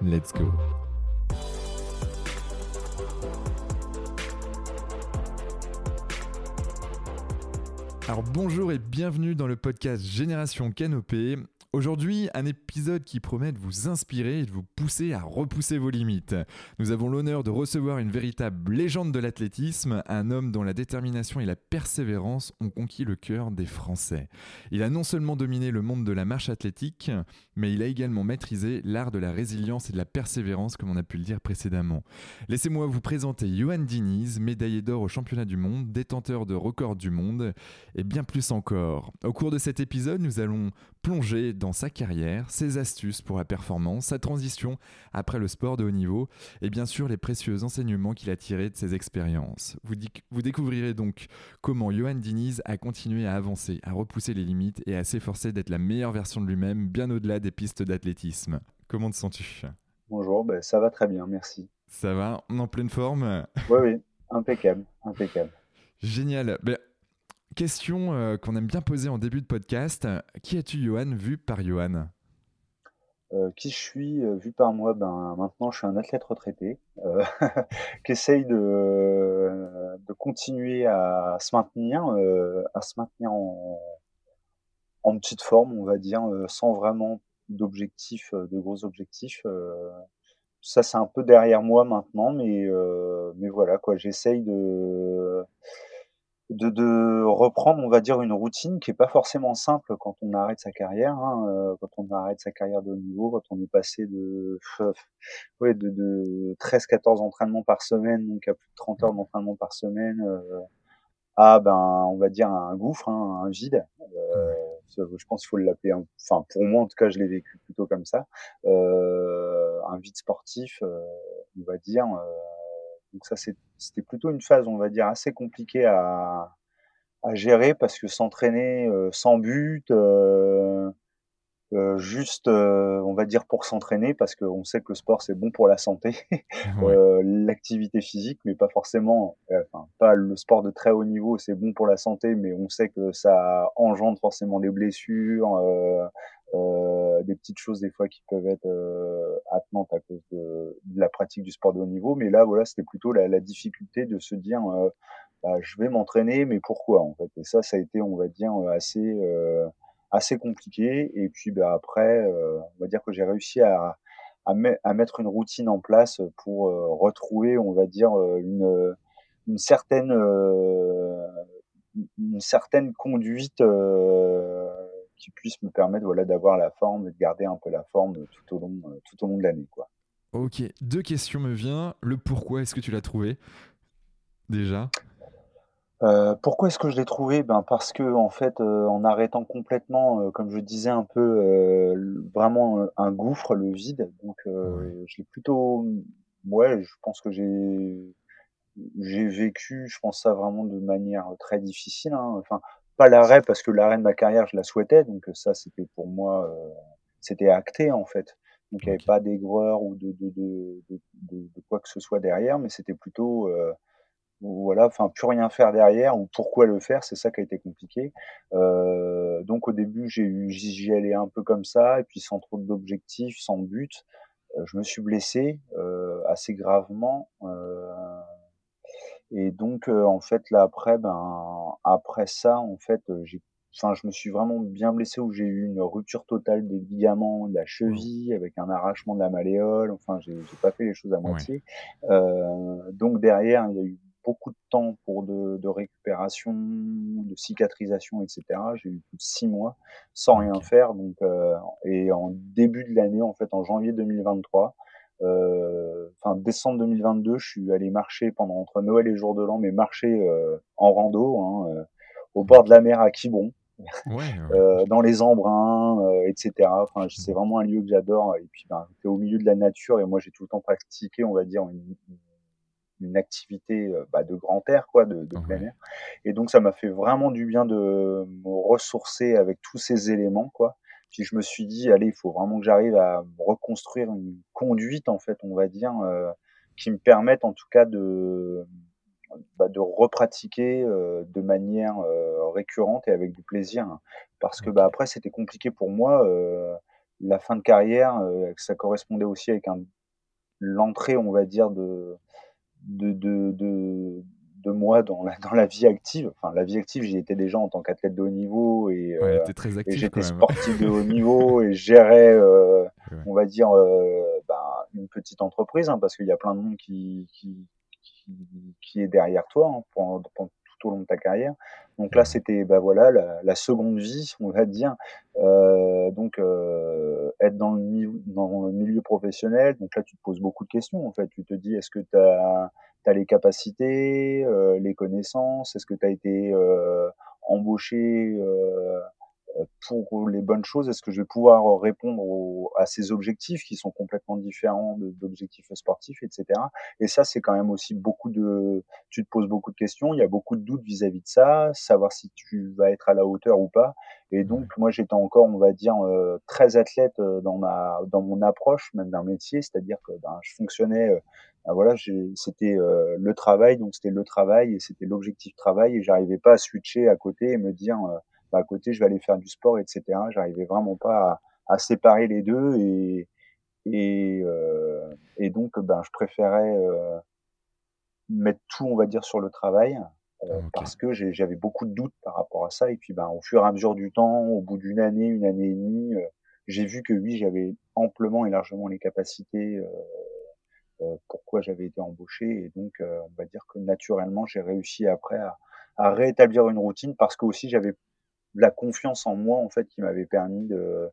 Let's go. Alors bonjour et bienvenue dans le podcast Génération Canopée. Aujourd'hui, un épisode qui promet de vous inspirer et de vous pousser à repousser vos limites. Nous avons l'honneur de recevoir une véritable légende de l'athlétisme, un homme dont la détermination et la persévérance ont conquis le cœur des Français. Il a non seulement dominé le monde de la marche athlétique, mais il a également maîtrisé l'art de la résilience et de la persévérance, comme on a pu le dire précédemment. Laissez-moi vous présenter Johan Diniz, médaillé d'or au championnat du monde, détenteur de records du monde, et bien plus encore. Au cours de cet épisode, nous allons plonger dans sa carrière, ses astuces pour la performance, sa transition après le sport de haut niveau et bien sûr les précieux enseignements qu'il a tirés de ses expériences. Vous, vous découvrirez donc comment Johan Diniz a continué à avancer, à repousser les limites et à s'efforcer d'être la meilleure version de lui-même bien au-delà des pistes d'athlétisme. Comment te sens-tu? Bonjour, ben ça va très bien, merci. Ça va? En pleine forme? Oui, oui, impeccable, impeccable. Génial. Ben, Question euh, qu'on aime bien poser en début de podcast. Qui es-tu, Johan, vu par Johan? Euh, qui je suis euh, vu par moi? Ben maintenant je suis un athlète retraité qui essaye de, de continuer à se maintenir à se maintenir en, en petite forme on va dire sans vraiment d'objectifs de gros objectifs ça c'est un peu derrière moi maintenant mais mais voilà quoi j'essaye de de, de, reprendre, on va dire, une routine qui est pas forcément simple quand on arrête sa carrière, hein, euh, quand on arrête sa carrière de haut niveau, quand on est passé de, ouais, de, de 13-14 entraînements par semaine, donc à plus de 30 heures d'entraînement par semaine, euh, à, ben, on va dire, un gouffre, hein, un vide. Euh, je pense qu'il faut l'appeler, enfin, pour moi, en tout cas, je l'ai vécu plutôt comme ça, euh, un vide sportif, on va dire, donc ça, c'était plutôt une phase, on va dire, assez compliquée à, gérer parce que s'entraîner euh, sans but, euh, euh, juste, on va dire, pour s'entraîner, parce qu'on sait que le sport, c'est bon pour la santé, l'activité physique, mais pas forcément, enfin, pas le sport de très haut niveau, c'est bon pour la santé, mais on sait que ça engendre forcément des blessures, euh, des petites choses des fois qui peuvent être euh, attenantes à cause de, de, la pratique du sport de haut niveau. Mais là, voilà, c'était plutôt la, la, difficulté de se dire, euh, bah, je vais m'entraîner, mais pourquoi en fait? Et ça, ça a été, on va dire, assez euh, assez compliqué. Et puis bah, après, on va dire que j'ai réussi à, à, mettre une routine en place pour retrouver, on va dire, une, une certaine une certaine conduite qui puisse me permettre voilà, d'avoir la forme et de garder un peu la forme tout au long, euh, tout au long de l'année. Quoi. Ok, deux questions me viennent. Le pourquoi est-ce que tu l'as trouvé déjà? Euh, pourquoi est-ce que je l'ai trouvé? Ben parce que en fait, euh, en arrêtant complètement, comme je disais un peu, vraiment un gouffre, le vide. Donc, je l'ai plutôt, ouais, je pense que j'ai j'ai vécu, je pense ça vraiment de manière très difficile. Hein. Enfin, pas l'arrêt parce que l'arrêt de ma carrière, je la souhaitais. Donc ça, c'était pour moi, euh, c'était acté en fait. Donc il n'y avait pas d'aigreur ou de, de, de, de, quoi que ce soit derrière, mais c'était plutôt, euh, voilà, enfin plus rien faire derrière ou pourquoi le faire, c'est ça qui a été compliqué. Euh, donc au début, j'ai eu, j'y allais un peu comme ça, et puis sans trop d'objectifs, sans but. je me suis blessé assez gravement. Et donc, en fait, là, après, ben, après ça, en fait, j'ai enfin, je me suis vraiment bien blessé où j'ai eu une rupture totale des ligaments de la cheville avec un arrachement de la malléole. Enfin, j'ai j'ai pas fait les choses à moitié. Donc derrière, il y a eu beaucoup de temps pour de de récupération, de cicatrisation et cetera. J'ai eu plus de 6 mois sans rien faire donc heu et en début de l'année, en fait, en janvier 2023, heu, fin décembre 2022, je suis allé marcher pendant entre Noël et jour de l'an, mais marcher, heu, en rando, hein, au bord de la mer à Quiberon, Ouais, dans les embruns, heu et cetera. Enfin, c'est Mmh. vraiment un lieu que j'adore et puis, ben, au milieu de la nature et moi, j'ai tout le temps pratiqué, on va dire, une une activité, heu, bah, de grand air quoi, de de plein air et donc ça m'a fait vraiment du bien de me ressourcer avec tous ces éléments, quoi. Puis je me suis dit: «Allez, il faut vraiment que j'arrive à reconstruire une conduite, en fait, on va dire, heu, qui me permette en tout cas de, bah, de repratiquer, heu, de manière, heu, récurrente et avec du plaisir». hein. Parce que, bah, après c'était compliqué pour moi, heu, la fin de carrière, heu, ça correspondait aussi avec un l'entrée, on va dire, de de de de de moi dans la dans la vie active. Enfin, la vie active, j'y étais déjà en tant qu'athlète de haut niveau et Ouais, très et j'étais sportif de haut niveau et gérais, Ouais. on va dire, heu, ben, une petite entreprise, hein, parce qu'il y a plein de monde qui qui qui qui est derrière toi, hein, pendant pendant tout au long de ta carrière. Donc là, c'était, bah, voilà, la la seconde vie, on va dire. Heu, donc heu, être dans le miv dans le milieu professionnel, donc là, tu te poses beaucoup de questions, en fait. Tu te dis: «Est-ce que tu as as les capacités, heu, les connaissances? Est-ce que tu as été, heu, embauché, heu, pour les bonnes choses? Est-ce que je vais pouvoir répondre aux à ces objectifs qui sont complètement différents d'objectifs sportifs?» et cetera et ça, c'est quand même aussi beaucoup de tu te poses beaucoup de questions, il y a beaucoup de doutes vis-à-vis de ça, savoir si tu vas être à la hauteur ou pas et donc moi, j'étais encore, on va dire, heu, très athlète, heu, dans ma dans mon approche même d'un métier. C'est-à-dire que, ben, je fonctionnais, heu, bah, voilà, c'était, heu, le travail, donc c'était le travail et c'était l'objectif travail et j'arrivais pas à switcher à côté et me dire, «Bah, à côté, je vais aller faire du sport» et cetera. J'arrivais vraiment pas à à séparer les 2 et et heu et donc ben, je préférais, heu mettre tout, on va dire, sur le travail, heu, OK. parce que j'avais beaucoup de doutes par rapport à ça et puis, ben, au fur et à mesure du temps, au bout d'une année, 1 année et demie, heu, j'ai vu que oui, j'avais amplement et largement les capacités, heu heu, pourquoi j'avais été embauché et donc heu, on va dire que naturellement, j'ai réussi après à à réétablir une routine parce qu'aussi j'avais la confiance en moi, en fait, qui m'avait permis de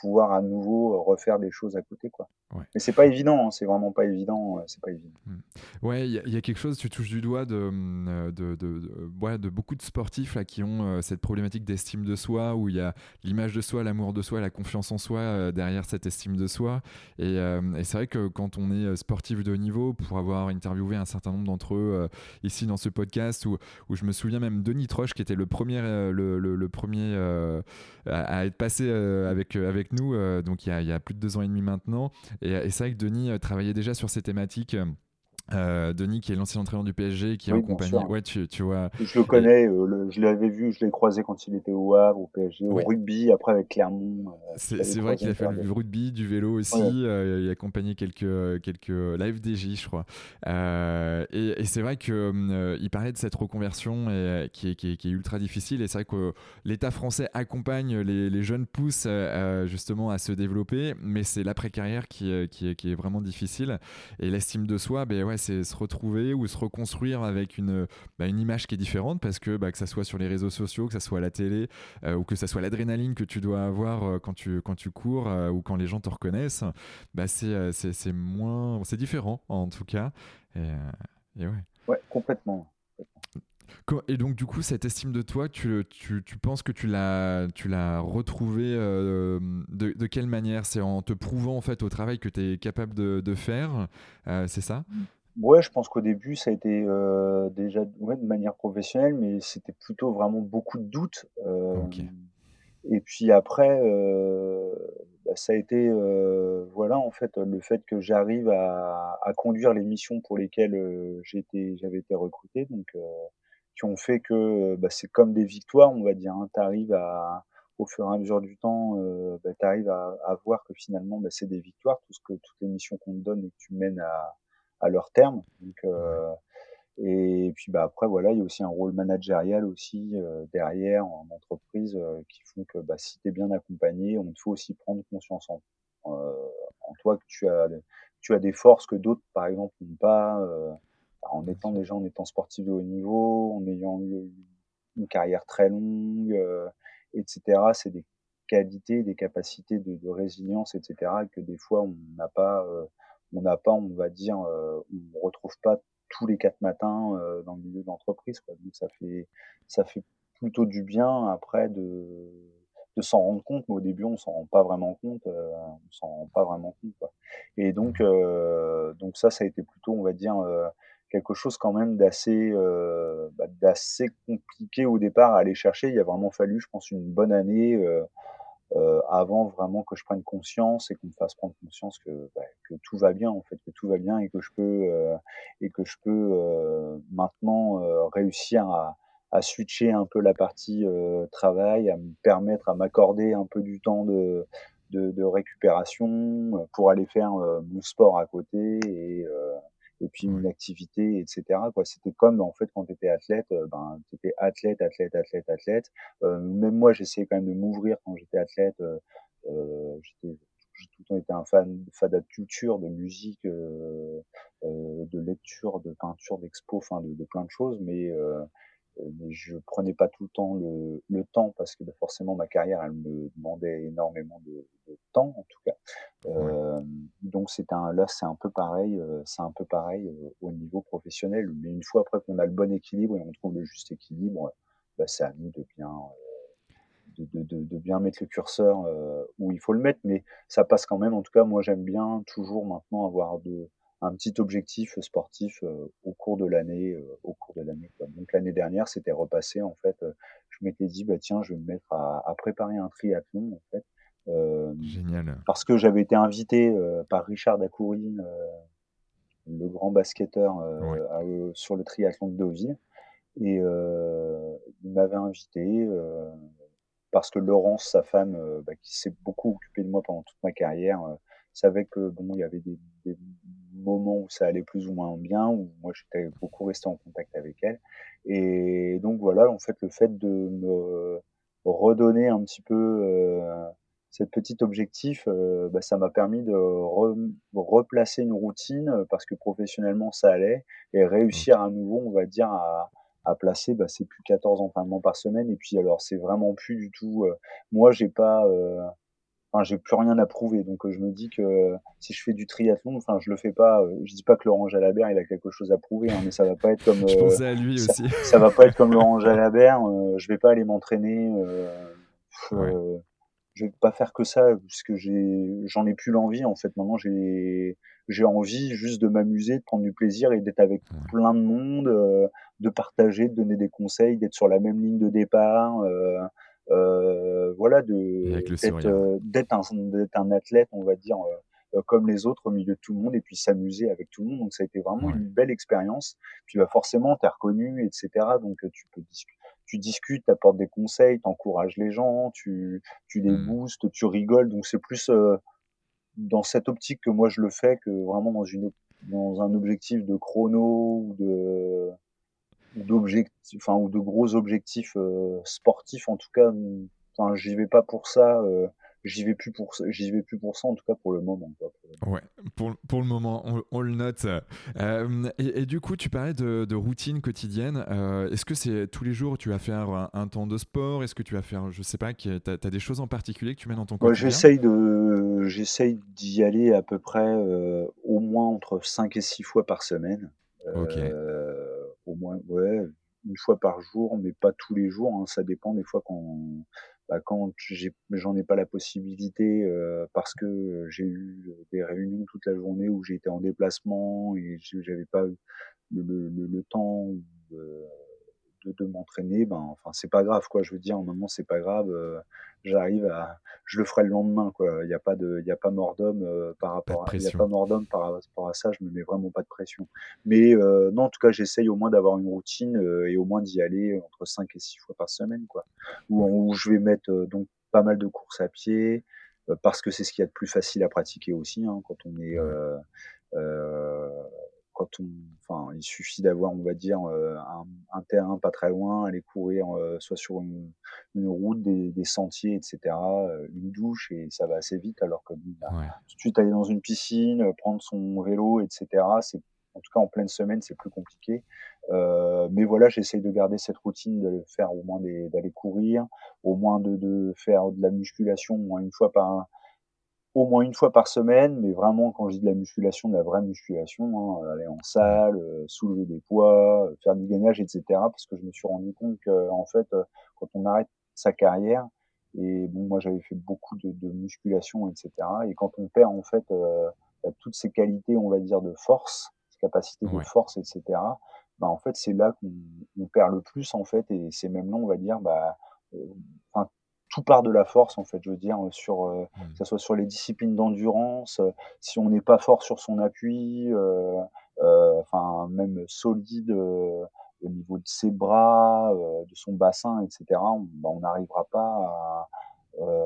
pouvoir à nouveau refaire des choses à côté, quoi. Ouais. Mais c'est pas évident, hein, c'est vraiment pas évident, heu, c'est pas évident. Mmh. Ouais, il y a il y a quelque chose, tu touches du doigt de, mmh, heu, de de de ouais, de beaucoup de sportifs là qui ont, cette problématique d'estime de soi, où il y a l'image de soi, l'amour de soi, la confiance en soi, derrière cette estime de soi et c'est vrai que quand on est, sportif de haut niveau, pour avoir interviewé un certain nombre d'entre eux, ici dans ce podcast où où je me souviens même Denis Troche qui était le premier, le le le 1er, heu, à à être passé, avec, avec nous, donc il y a il y a plus de 2 ans et demi maintenant et c'est vrai que Denis, heu, travaillait déjà sur ces thématiques, heu, Denis qui est l'ancien entraîneur du PSG qui est Oui, bien compagnie sûr. ouais, tu tu vois? Je le connais, le je l'avais vu, je l'ai croisé quand il était au Havre, au PSG, au rugby, après avec Clermont, je C'est vrai qu'il a fait fois. rugby, du vélo ouais. aussi, heu, il a accompagné quelques, quelques la FDJ, je crois. Et et c'est vrai que, heu, il parlait de cette reconversion et qui est qui est qui est ultra difficile et c'est vrai que l'État français accompagne les les jeunes pousses, justement à se développer, mais c'est l'après-carrière qui, heu, qui est qui est vraiment difficile et l'estime de soi, beh, ouais, c'est se retrouver ou se reconstruire avec une, bah, une image qui est différente parce que, bah, que ça soit sur les réseaux sociaux, que ça soit à la télé, heu, ou que ça soit l'adrénaline que tu dois avoir, heu, quand tu quand tu cours, heu, ou quand les gens te reconnaissent, bah, c'est, c'est c'est moins c'est différent en tout cas et ouais. Ouais, complètement, complètement. Co et donc du coup, cette estime de toi, tu tu tu penses que tu l'as tu l'as retrouvée, de de quelle manière? C'est en te prouvant en fait au travail que tu es capable de de faire, c'est ça? Ouais, je pense qu'au début, ça a été, heu, déjà ouais, de manière professionnelle, mais c'était plutôt vraiment beaucoup de doutes, hem et puis après, heu, bah, ça a été, heu, voilà, en fait, le fait que j'arrive à à conduire les missions pour lesquelles, été j'avais été recruté donc heu, qui ont fait que, bah, c'est comme des victoires, on va dire, hein. Tu arrives à au fur et à mesure du temps, bah, tu arrives à à voir que finalement, bah, c'est des victoires, tout ce que toutes les missions qu'on te donne et que tu mènes à à leur terme donc heu Et puis bah après voilà, il y a aussi un rôle managérial aussi derrière en entreprise qui font que bah, si tu es bien accompagné, on te faut aussi prendre conscience en, en toi que tu as tu as des forces que d'autres par exemple n'ont pas en étant déjà en étant sportif de haut niveau, en ayant eu une carrière très longue, etc. C'est des qualités, des capacités de, de, résilience, etc. que des fois on n'a pas, on n'a pas, on va dire, on ne retrouve pas tous les quatre matins dans le milieu d'entreprise. Donc ça fait, ça fait plutôt du bien après de, de s'en rendre compte, mais au début on s'en rend pas vraiment compte, on s'en rend pas vraiment compte. Quoi. Et donc, donc ça, ça a été plutôt, on va dire, quelque chose quand même d'assez euh, bah, d'assez compliqué au départ à aller chercher. Il a vraiment fallu, je pense, une bonne année euh, euh, avant vraiment que je prenne conscience et qu'on me fasse prendre conscience que, bah, que tout va bien en fait, que tout va bien et que je peux euh, et que je peux euh, maintenant euh, réussir à, à switcher un peu la partie travail, à me permettre à m'accorder un peu du temps de de, de récupération pour aller faire mon sport à côté et et puis une activité, etc. Quoi. C'était comme en fait quand tu étais athlète, euh, ben tu étais athlète, athlète, athlète, athlète. Euh, même moi, j'essayais quand même de m'ouvrir quand j'étais athlète. Euh, euh j'étais j'ai tout le temps été un fan, fan de culture, de musique, euh, euh, de lecture, de peinture, d'expo, enfin de, de, plein de choses, mais euh, mais je prenais pas tout le temps le, le, temps parce que bah, forcément ma carrière elle me demandait énormément de, de temps en tout cas. Euh, donc c'est un là c'est un peu pareil euh, c'est un peu pareil euh, au niveau professionnel. Mais une fois après qu'on a le bon équilibre et on trouve le juste équilibre bah, c'est à nous de bien de, de, de, bien mettre le curseur où il faut le mettre. Mais ça passe quand même. En tout cas moi j'aime bien toujours maintenant avoir de un petit objectif sportif euh, au cours de l'année. Euh, au cours de l'année. Donc l'année dernière, c'était repassé en fait. Euh, je m'étais dit bah tiens, je vais me mettre à, à préparer un triathlon en fait. Génial. Parce que j'avais été invité par Richard Dacoury, le grand basketteur, sur le triathlon de Deauville, et il m'avait invité parce que Laurence, sa femme, bah, qui s'est beaucoup occupée de moi pendant toute ma carrière, savait que bon, il y avait des, des, moments où ça allait plus ou moins bien, où moi j'étais beaucoup resté en contact avec elle. Et donc voilà, en fait, le fait de me redonner un petit peu euh, cette petite objectif, euh, bah, ça m'a permis de re, replacer une routine parce que professionnellement ça allait et réussir à nouveau, on va dire, à, à placer, bah, c'est plus 14 entraînements par semaine. Et puis alors, c'est vraiment plus du tout. Euh, moi, j'ai pas, euh, enfin j'ai plus rien à prouver donc euh, je me dis que euh, si je fais du triathlon enfin je le fais pas euh, je dis pas que Laurent Jalabert il a quelque chose à prouver hein, mais ça va pas être comme je pensais à lui ça, aussi ça va pas être comme Laurent Jalabert je vais pas aller m'entraîner ouais. je vais pas faire que ça puisque j'ai j'en ai plus l'envie en fait maintenant j'ai j'ai envie juste de m'amuser de prendre du plaisir et d'être avec ouais. plein de monde de partager de donner des conseils d'être sur la même ligne de départ euh, voilà, de euh, d'être un, un, athlète, on va dire euh, comme les autres au milieu de tout le monde et puis s'amuser avec tout le monde. Donc ça a été vraiment ouais. une belle expérience. Puis bah forcément, t'es reconnu, etc. Donc tu peux discuter tu discutes, tu apportes des conseils, tu encourages les gens, tu, tu les mmh. boostes, tu rigoles. Donc c'est plus euh, dans cette optique que moi je le fais que vraiment dans, une, dans un objectif de chrono ou de, d'objectifs, enfin ou de gros objectifs euh, sportifs en tout cas. Enfin, j'y vais pas pour ça. Euh, j'y vais plus pour j'y vais plus pour ça en tout cas pour le moment quoi. ouais pour, pour le moment on, on le note euh, et, et, du coup tu parlais de, de routine quotidienne euh, est-ce que c'est tous les jours tu vas faire un, un temps de sport? Est-ce que tu vas faire je sais pas tu as, as, des choses en particulier que tu mets dans ton quotidien? ouais, j'essaye de j'essaye d'y aller à peu près euh, au moins entre 5 et 6 fois par semaine ok au moins ouais une fois par jour mais pas tous les jours hein, ça dépend des fois quand bah, quand j'en ai, pas la possibilité euh, parce que j'ai eu des réunions toute la journée où été en déplacement et j'avais pas le, le, le, temps de, de, de m'entraîner, ben enfin c'est pas grave quoi. Je veux dire, moment c'est pas grave. Euh, J'arrive à, je le ferai le lendemain quoi. Il n'y a pas de, il a pas mort d'homme euh, par rapport, il y a pas mort d'homme par rapport à ça. Je me mets vraiment pas de pression. Mais euh, non, en tout cas, j'essaye au moins d'avoir une routine euh, et au moins d'y aller entre 5 et 6 fois par semaine quoi. Où, où je vais mettre euh, donc pas mal de courses à pied parce que c'est ce qu'il y a de plus facile à pratiquer aussi hein, quand on est quand on, enfin, il suffit d'avoir, on va dire, un, un, terrain pas très loin, aller courir, soit sur une, une route, des, des, sentiers, etc., une douche, et ça va assez vite, alors que bah, tout de suite aller dans une piscine, prendre son vélo, etc., c'est en tout cas en pleine semaine, c'est plus compliqué. Euh, mais voilà, j'essaye de garder cette routine, de faire au moins d'aller courir, au moins de, de, faire de la musculation au moins une fois par au moins une fois par semaine, mais vraiment quand je dis de la musculation, de la vraie musculation, hein, aller en salle, euh, soulever des poids, faire du gainage, etc. Parce que je me suis rendu compte que en fait, euh, quand on arrête sa carrière, et bon, moi j'avais fait beaucoup de, de, musculation, etc. Et quand on perd en fait euh, bah, toutes ces qualités, on va dire de force, capacité de force, etc. Bah, en fait, c'est là qu'on perd le plus, en fait, et c'est même là, on va dire, bah, euh, tout part de la force, en fait, je veux dire, sur, euh, mmh. que ce soit sur les disciplines d'endurance, euh, si on n'est pas fort sur son appui, enfin, même solide au niveau de ses bras, de son bassin, etc., on n'arrivera bah, pas à,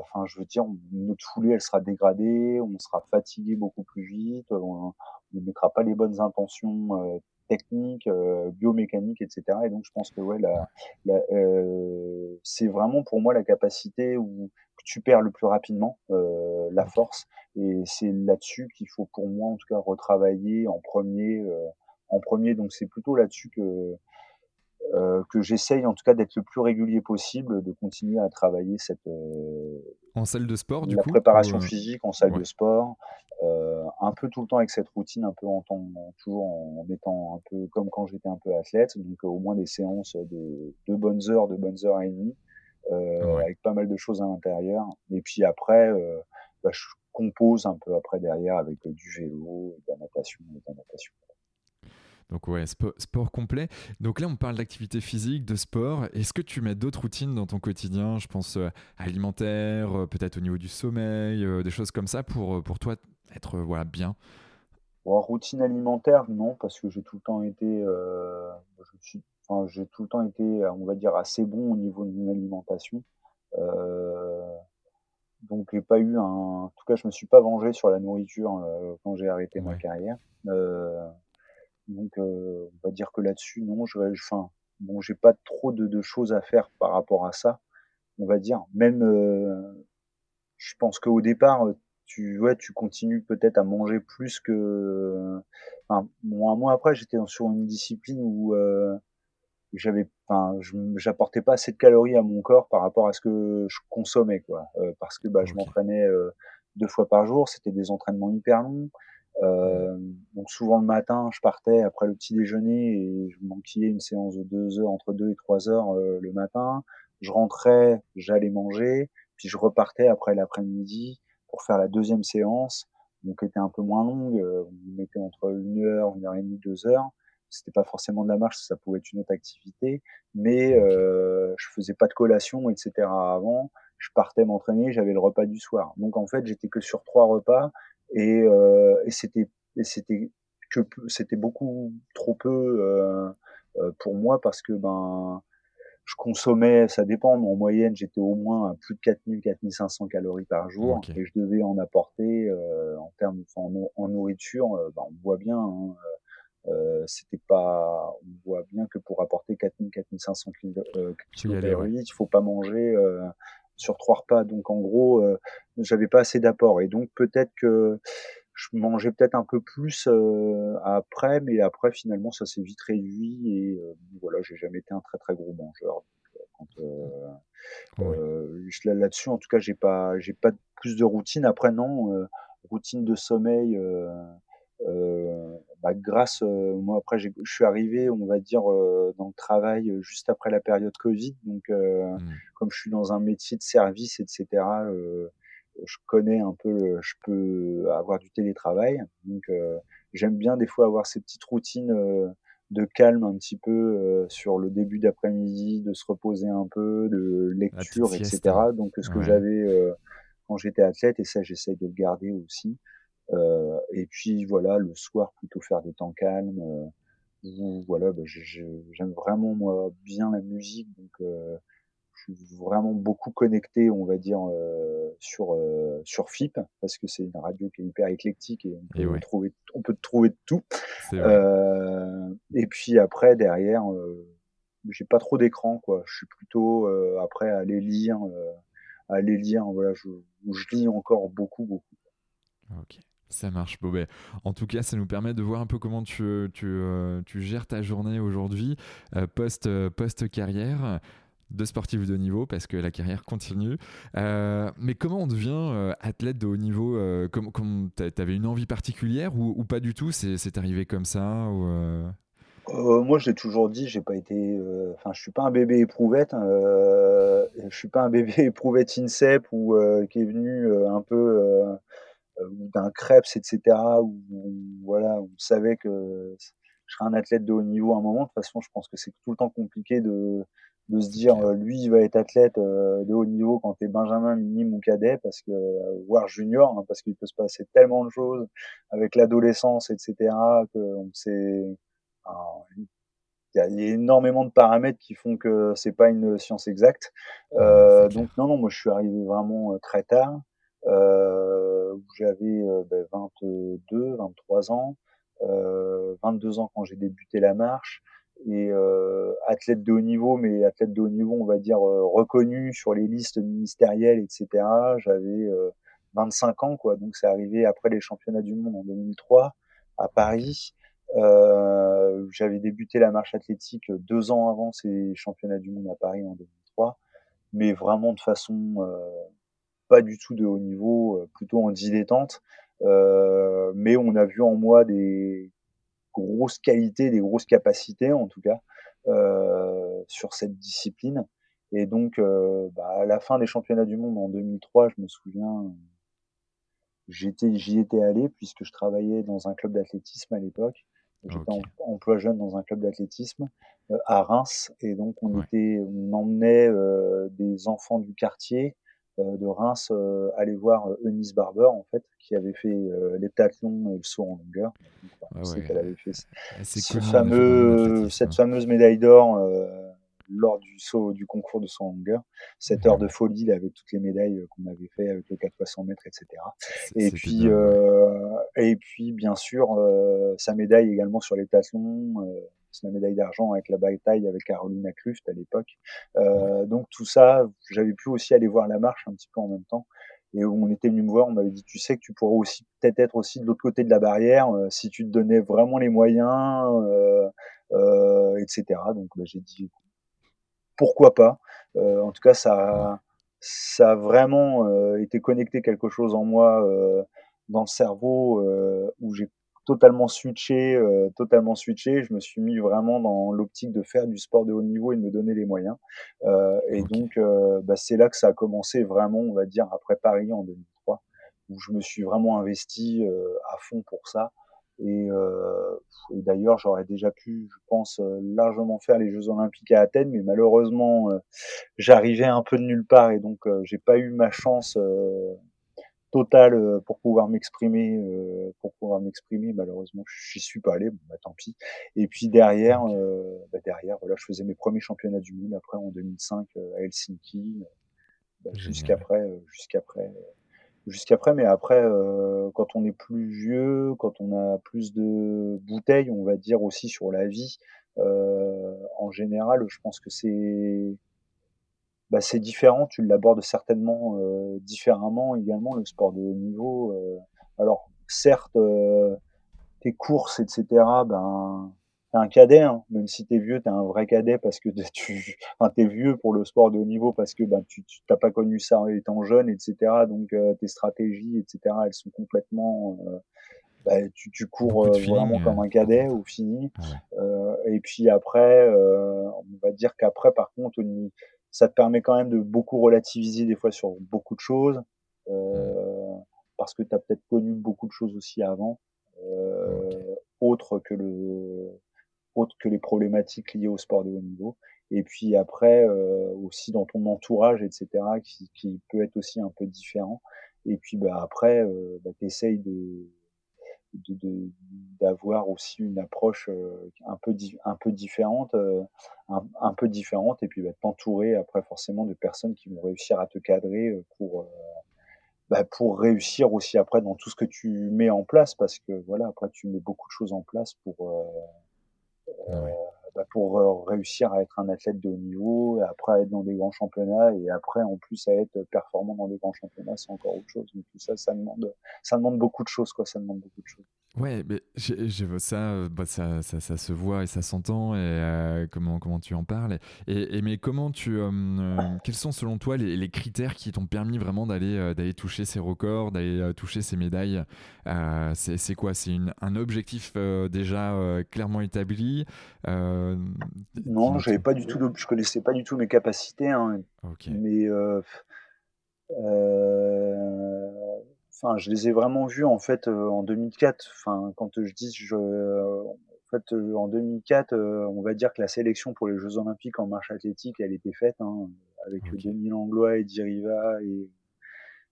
enfin, je veux dire, notre foulée, elle sera dégradée, on sera fatigué beaucoup plus vite, on ne mettra pas les bonnes intentions techniques, biomécaniques, etc. Et donc, je pense que ouais, la, euh, c'est vraiment pour moi la capacité où tu perds le plus rapidement euh, la force. Et c'est là-dessus qu'il faut pour moi, en tout cas, retravailler en premier. en premier, donc c'est plutôt là-dessus que euh, que j'essaye en tout cas d'être le plus régulier possible, de continuer à travailler cette euh, en salle de sport du la coup? préparation euh, physique en salle de sport, un peu tout le temps avec cette routine, un peu en temps, toujours en étant un peu comme quand j'étais un peu athlète, donc au moins des séances de, de bonnes heures, de bonnes heures et demie, avec pas mal de choses à l'intérieur. Et puis après, bah, je compose un peu après derrière avec du vélo, de la natation, de la natation. Donc ouais, sport, complet. Donc là, on parle d'activité physique, de sport. Est-ce que tu mets d'autres routines dans ton quotidien? Je pense euh, alimentaire, euh, peut-être au niveau du sommeil, euh, des choses comme ça pour, pour toi être voilà, bien? Routine alimentaire, non, parce que j'ai tout le temps été, enfin, j'ai tout le temps été, on va dire, assez bon au niveau de mon alimentation. donc j'ai pas eu un, en tout cas, je me suis pas vengé sur la nourriture quand j'ai arrêté ma carrière. Donc, euh, on va dire que là-dessus, non, je, enfin, bon, j'ai pas trop de, de, choses à faire par rapport à ça. On va dire, même, euh, je pense qu'au départ, tu, ouais, tu continues peut-être à manger plus que. Enfin, bon, un mois après, j'étais sur une discipline où euh, j'avais, enfin, j'apportais pas assez de calories à mon corps par rapport à ce que je consommais, quoi. Euh, parce que bah, je m'entraînais euh, deux fois par jour, c'était des entraînements hyper longs. Euh, donc souvent le matin, je partais après le petit déjeuner et je manquais une séance de deux heures, entre deux et trois heures euh, le matin. Je rentrais, j'allais manger, puis je repartais après l'après-midi pour faire la deuxième séance, donc était un peu moins longue. Euh, on mettait entre une heure, une heure et demie, deux heures. C'était pas forcément de la marche, ça pouvait être une autre activité, mais euh, je faisais pas de collation, etc. avant. Je partais m'entraîner, j'avais le repas du soir. Donc en fait, j'étais que sur trois repas et, euh, et c'était c'était que c'était beaucoup trop peu euh, euh, pour moi parce que ben je consommais, ça dépend, mais en moyenne, j'étais au moins à plus de 4000, 4500 calories par jour et je devais en apporter euh, en termes, en, en, nourriture, euh, ben, on voit bien, hein, euh, c'était pas, on voit bien que pour apporter 4000, 4500 euh, calories, il faut pas manger sur trois repas. Donc en gros, euh, j'avais pas assez d'apport et donc peut-être que je mangeais peut-être un peu plus euh, après, mais après finalement ça s'est vite réduit et euh, voilà, j'ai jamais été un très très gros mangeur. là-dessus, en tout cas, j'ai pas j'ai pas plus de routine. Après non, routine de sommeil. Euh, bah, grâce, euh, moi après je suis arrivé, on va dire, euh, dans le travail juste après la période Covid. Donc, mmh. comme je suis dans un métier de service, etc., je connais un peu, je peux avoir du télétravail. Donc, j'aime bien des fois avoir ces petites routines de calme un petit peu sur le début d'après-midi, de se reposer un peu, de lecture, etc. Donc, ce que j'avais quand j'étais athlète, et ça, j'essaye de le garder aussi. Euh, et puis voilà, le soir plutôt faire des temps calmes. Euh, où, voilà, bah, j'aime vraiment moi bien la musique, donc euh, je suis vraiment beaucoup connecté, on va dire, sur, sur FIP, parce que c'est une radio qui est hyper éclectique et on peut, trouver, on peut trouver de tout. et puis après, derrière, j'ai pas trop d'écran, quoi. Je suis plutôt après à aller lire, à aller lire, voilà, je, je lis encore beaucoup, beaucoup. Ok. Ça marche, Bobet. En tout cas, ça nous permet de voir un peu comment tu, tu gères ta journée aujourd'hui, post, post-carrière de sportif de haut niveau parce que la carrière continue. Euh, mais comment on devient euh, athlète de haut niveau euh, comme, comme Tu avais une envie particulière ou, pas du tout? C'est arrivé comme ça Moi, j'ai toujours dit, j'ai pas été. Enfin, je suis pas un bébé éprouvette. je suis pas un bébé éprouvette INSEP ou qui est venu un peu d'un Krebs, etc. Où, voilà, on savait que je serais un athlète de haut niveau à un moment. De toute façon, je pense que c'est tout le temps compliqué de de se dire euh, lui il va être athlète euh, de haut niveau quand tu es benjamin minime ou cadet parce que euh, voire junior hein, parce qu'il peut se passer tellement de choses avec l'adolescence etc que c'est il y, a, énormément de paramètres qui font que c'est pas une science exacte donc non non moi je suis arrivé vraiment très tard j'avais 22 23 ans 22 ans quand j'ai débuté la marche et euh, athlète de haut niveau, mais athlète de haut niveau, on va dire euh, reconnu sur les listes ministérielles, etc. J'avais 25 euh, ans, quoi. Donc c'est arrivé après les championnats du monde en 2003 à Paris. Euh, j'avais débuté la marche athlétique deux ans avant ces championnats du monde à Paris en 2003, mais vraiment de façon pas du tout de haut niveau, plutôt en dilettante. Euh, mais on a vu en moi des, grosses qualités, des grosses capacités en tout cas euh, sur cette discipline. Et donc, euh, bah, à la fin des championnats du monde en 2003, je me souviens, j'étais, j'y étais allé puisque je travaillais dans un club d'athlétisme à l'époque. J'étais en, emploi jeune dans un club d'athlétisme euh, à Reims et donc on était, on emmenait des enfants du quartier euh, de Reims euh, aller voir euh, Eunice Barber en fait qui avait fait l'heptathlon et le saut en longueur. Ah qu'elle avait fait ce fameux, cette fameuse médaille d'or lors du saut du concours de saut en longueur, cette heure de folie avec toutes les médailles qu'on avait fait avec le 400 mètres, etc. Et puis, et puis bien sûr sa médaille également sur les la médaille d'argent avec la bataille avec Carolina Kluft à l'époque. Euh, donc tout ça, j'avais pu aussi aller voir la marche un petit peu en même temps. Et on était venu me voir, on m'avait dit, tu sais que tu pourrais aussi peut-être être aussi de l'autre côté de la barrière euh, si tu te donnais vraiment les moyens, euh, etc. Donc bah, j'ai dit, pourquoi pas? En tout cas, ça, ça a vraiment été connecté quelque chose en moi dans le cerveau où j'ai totalement switché, euh, totalement switché. Je me suis mis vraiment dans l'optique de faire du sport de haut niveau et de me donner les moyens. Euh, et donc, euh, bah, c'est là que ça a commencé vraiment, on va dire, après Paris en 2003, où je me suis vraiment investi à fond pour ça. Et, et d'ailleurs, j'aurais déjà pu, je pense, largement faire les Jeux Olympiques à Athènes, mais malheureusement, j'arrivais un peu de nulle part et donc j'ai pas eu ma chance total euh, pour pouvoir m'exprimer euh, pour pouvoir m'exprimer malheureusement j'y suis pas allé bon bah tant pis. Et puis derrière euh, bah, derrière voilà je faisais mes premiers championnats du monde après en 2005 à Helsinki bah, jusqu'après jusqu'après jusqu'après. Mais après quand on est plus vieux quand on a plus de bouteilles on va dire aussi sur la vie en général je pense que c'est bah, c'est différent, tu l'abordes certainement euh, différemment également, le sport de haut niveau. Euh. alors, certes, euh, tes courses, etc., ben, t'es un cadet, hein. même si t'es vieux, t'es un vrai cadet parce que tu, enfin, t'es vieux pour le sport de haut niveau parce que ben, tu t'as pas connu ça étant jeune, etc. Donc tes stratégies, etc. Elles sont complètement, bah, tu, tu cours vraiment comme un cadet au fini. et puis après, on va dire qu'après, par contre, ça te permet quand même de beaucoup relativiser des fois sur beaucoup de choses, euh, parce que tu as peut-être connu beaucoup de choses aussi avant, euh, autres que le autres que les problématiques liées au sport de haut niveau. Et puis après euh, aussi dans ton entourage, etc., qui, qui, peut être aussi un peu différent. Et puis bah après, euh, bah, t'essayes de d'avoir aussi une approche un peu un peu différente un, peu différente et puis bah, t'entourer après forcément de personnes qui vont réussir à te cadrer pour bah, pour réussir aussi après dans tout ce que tu mets en place parce que voilà après tu mets beaucoup de choses en place pour ah bah, pour réussir à être un athlète de haut niveau, après à être dans des grands championnats, et après en plus à être performant dans des grands championnats, c'est encore autre chose. Donc tout ça, ça demande, ça demande beaucoup de choses, quoi. Ça demande beaucoup de choses. Ouais, mais je, ça, bah, ça, ça, ça, se voit et ça s'entend. Et euh, comment, comment tu en parles et, et mais comment tu, euh, quels sont selon toi les, les critères qui t'ont permis vraiment d'aller euh, d'aller toucher ces records, d'aller toucher ces médailles C'est quoi? C'est un objectif déjà clairement établi Non, j'avais pas du tout. Je connaissais pas du tout mes capacités. Hein, Mais enfin, je les ai vraiment vus en fait euh, en 2004. Enfin, quand je dis, je, en fait, euh, en 2004, euh, on va dire que la sélection pour les Jeux Olympiques en marche athlétique, elle était faite hein, avec okay. Denis Langlois et Diriva et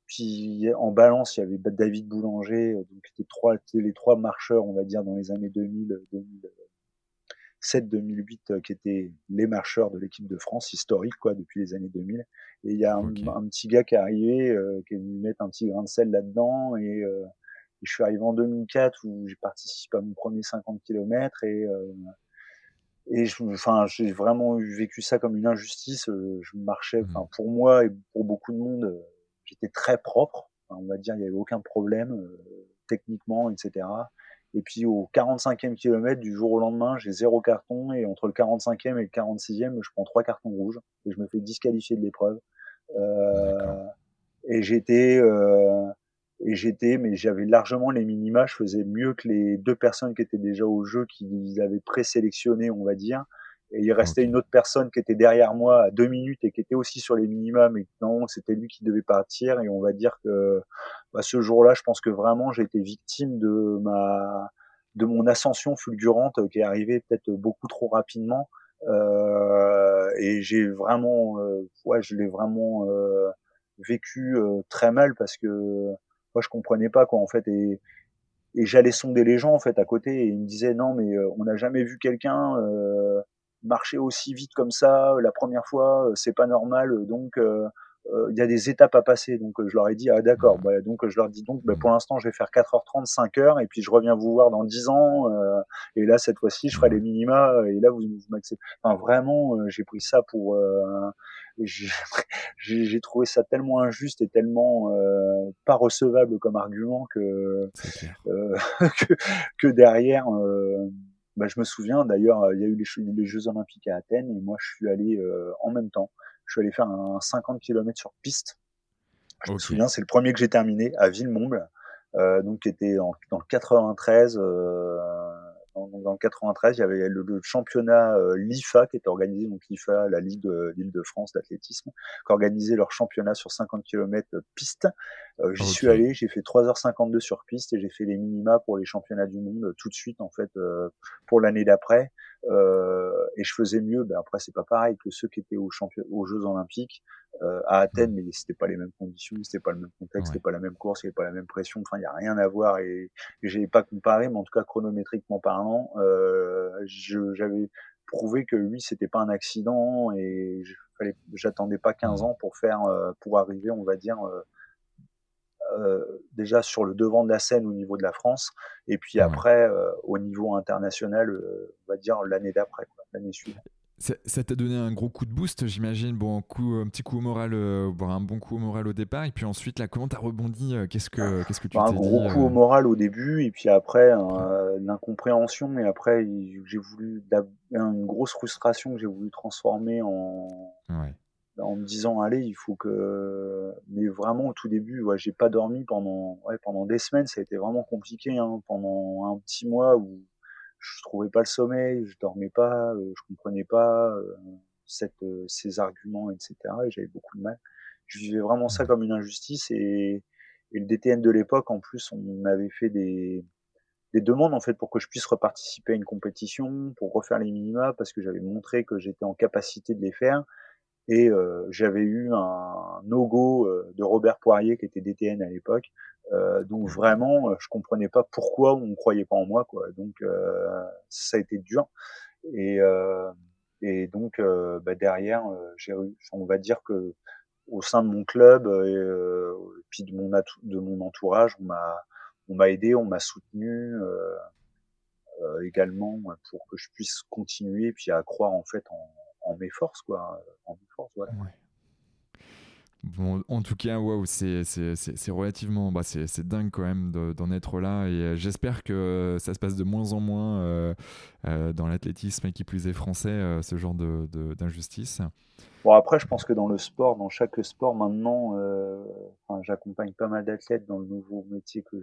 puis en balance, il y avait David Boulanger, donc c'était trois, les trois marcheurs, on va dire, dans les années 2000, 2007-2008, qui étaient les marcheurs de l'équipe de France historique, quoi, depuis les années 2000. Et il y a un, petit gars qui est arrivé, euh, qui est venu mettre un petit grain de sel là-dedans. Et, euh, je suis arrivé en 2004 où j'ai participé à mon premier 50 km et euh, et enfin j'ai vraiment vécu ça comme une injustice. Euh, je marchais, enfin mmh. pour moi et pour beaucoup de monde, euh, j'étais très propre. on va dire il y avait aucun problème techniquement, etc. Et puis au 45e kilomètre du jour au lendemain, j'ai zéro carton et entre le 45e et le 46e, je prends trois cartons rouges et je me fais disqualifier de l'épreuve. Euh, et j'étais euh, et j'étais, mais j'avais largement les minima. Je faisais mieux que les deux personnes qui étaient déjà au jeu, qui avaient présélectionné, on va dire. Et il restait une autre personne qui était derrière moi à deux minutes et qui était aussi sur les minima, mais non, c'était lui qui devait partir. Et on va dire que bah, ce jour-là, je pense que vraiment j'ai été victime de ma de mon ascension fulgurante qui est arrivée peut-être beaucoup trop rapidement. Euh, et j'ai vraiment, euh, ouais, je l'ai vraiment euh, vécu euh, très mal parce que moi je comprenais pas quoi en fait et et j'allais sonder les gens en fait à côté et ils me disaient non mais on n'a jamais vu quelqu'un euh, marcher aussi vite comme ça la première fois, c'est pas normal. Donc il y a des étapes à passer. Donc je leur ai dit ah d'accord. Bah, donc je leur dis donc bah, pour l'instant je vais faire 4h30, 5h et puis je reviens vous voir dans 10 ans. Euh, et là cette fois-ci je ferai les minima et là vous, vous m'acceptez. Enfin vraiment j'ai pris ça pour j'ai trouvé ça tellement injuste et tellement euh, pas recevable comme argument que euh, que, que, derrière euh, bah, je me souviens d'ailleurs, il y a eu les, les, Jeux Olympiques à Athènes et moi je suis allé euh, en même temps. Je suis allé faire un 50 km sur piste. Je me souviens, c'est le premier que j'ai terminé à Villemomble, euh, donc qui était en, dans le 93. Euh, dans, le 93, il y avait le, championnat euh, l'IFA qui était organisé, donc l'IFA, la Ligue de l'Île-de-France d'athlétisme, qui organisait leur championnat sur 50 km piste. Euh, J'y suis allé, j'ai fait 3h52 sur piste et j'ai fait les minima pour les championnats du monde euh, tout de suite en fait euh, pour l'année d'après. Euh, et je faisais mieux. Ben après, c'est pas pareil que ceux qui étaient aux, aux Jeux Olympiques euh, à Athènes, mais c'était pas les mêmes conditions, c'était pas le même contexte, c'était pas la même course, avait pas la même pression. Enfin, il y a rien à voir et, et j'ai pas comparé, mais en tout cas chronométriquement parlant, euh, j'avais prouvé que oui, c'était pas un accident et j'attendais pas 15 ans pour faire, euh, pour arriver, on va dire. Euh, euh, déjà sur le devant de la scène au niveau de la France, et puis après euh, au niveau international, euh, on va dire l'année d'après, l'année suivante. Ça t'a donné un gros coup de boost, j'imagine. Bon, un, coup, un petit coup au moral, euh, un bon coup au moral au départ, et puis ensuite, là, comment t'as rebondi Qu'est-ce que, qu'est-ce que tu Un gros coup au moral au début, et puis après, l'incompréhension, et après, j'ai voulu une grosse frustration que j'ai voulu transformer en, ouais en me disant allez il faut que mais vraiment au tout début ouais, j'ai pas dormi pendant ouais, pendant des semaines ça a été vraiment compliqué hein, pendant un petit mois où je trouvais pas le sommeil je dormais pas euh, je comprenais pas euh, cette, euh, ces arguments etc et j'avais beaucoup de mal. Je vivais vraiment ça comme une injustice et, et le DTN de l'époque en plus on avait fait des des demandes en fait pour que je puisse reparticiper à une compétition pour refaire les minima parce que j'avais montré que j'étais en capacité de les faire Et euh, j'avais eu un no-go euh, de Robert Poirier qui était DTN à l'époque. Euh, donc vraiment, je comprenais pas pourquoi on ne croyait pas en moi, quoi. Donc ça a été dur. Et, et donc bah, derrière, j'ai, on va dire que au sein de mon club et, puis de mon, de mon entourage, on m'a on m'a aidé, on m'a soutenu également pour que je puisse continuer puis à croire en fait en, en mes forces, quoi. En Bon, en tout cas, waouh, c'est relativement, bah, c'est dingue quand même d'en être là. Et euh, j'espère que ça se passe de moins en moins euh, euh, dans l'athlétisme et qui plus est français, ce genre d'injustice. De, bon, après, je pense que dans le sport, dans chaque sport maintenant, j'accompagne pas mal d'athlètes dans le nouveau métier que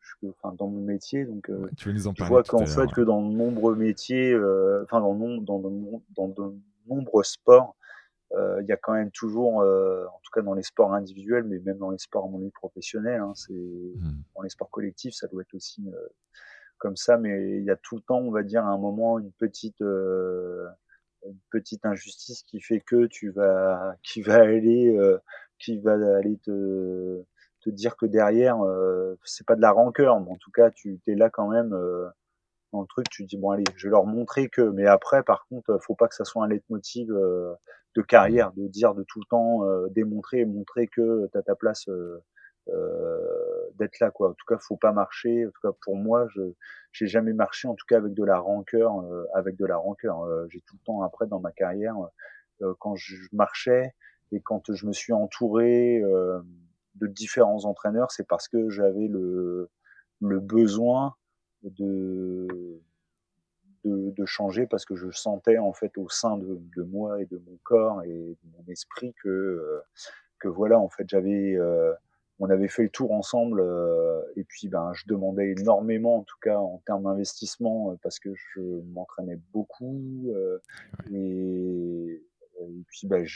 je, enfin, dans mon métier, donc tu veux nous en je vois qu'en fait que dans de nombreux métiers, enfin dans, dans, dans, dans de nombreux sports, euh, il y a quand même toujours, euh, en tout cas dans les sports individuels, mais même dans les sports en professionnels, hein, c'est mmh. dans les sports collectifs, ça doit être aussi euh, comme ça, mais il y a tout le temps, on va dire, à un moment, une petite, une petite injustice qui fait que tu vas, qui va aller, qui va aller te, te dire que derrière, c'est pas de la rancœur, mais en tout cas, tu es là quand même dans le truc, tu dis bon allez, je vais leur montrer que. Mais après, par contre, faut pas que ça soit un leitmotiv euh, de carrière, de dire de tout le temps euh, démontrer, montrer que tu as ta place euh, euh, d'être là quoi. En tout cas, faut pas marcher. En tout cas, pour moi, je j'ai jamais marché en tout cas avec de la rancœur, avec de la rancœur. j'ai tout le temps après dans ma carrière quand je marchais et quand je me suis entouré de différents entraîneurs, c'est parce que j'avais le le besoin de, de, changer parce que je sentais en fait au sein de, de, moi et de mon corps et de mon esprit que, euh, que voilà, en fait, j'avais, euh, on avait fait le tour ensemble euh, et puis ben, je demandais énormément, en tout cas en termes d'investissement, parce que je m'entraînais beaucoup et, et, puis ben,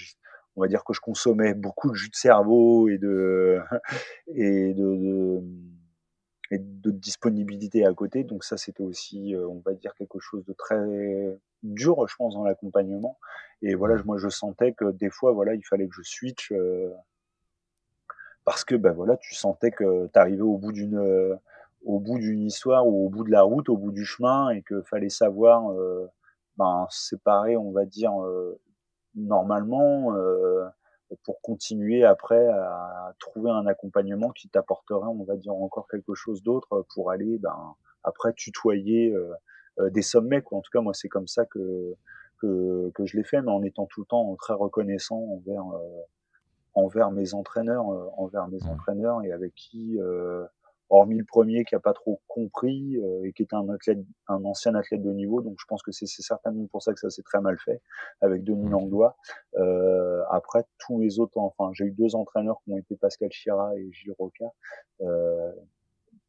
on va dire que je consommais beaucoup de jus de cerveau et de et de, de et de disponibilité à côté. Donc ça, c'était aussi, euh, on va dire, quelque chose de très dur, je pense, dans l'accompagnement. Et voilà, moi, je sentais que des fois, voilà, il fallait que je switch euh, parce que, ben voilà, tu sentais que tu arrivais au bout d'une euh, au bout d'une histoire ou au bout de la route, au bout du chemin, et que fallait savoir ben, séparer, on va dire, normalement pour continuer après à trouver un accompagnement qui t'apporterait, on va dire, encore quelque chose d'autre pour aller ben, après tutoyer euh, euh, des sommets. Quoi. En tout cas, moi, c'est comme ça que, que, que je l'ai fait, mais en étant tout le temps très reconnaissant envers, euh, envers mes entraîneurs, envers mes entraîneurs et avec qui hormis le premier qui a pas trop compris euh, et qui était un athlète, un ancien athlète de niveau. Donc je pense que c'est certainement pour ça que ça s'est très mal fait avec Denis Langlois. Euh, après tous les autres, enfin j'ai eu deux entraîneurs qui ont été Pascal Chira et Gilles Roca. Euh,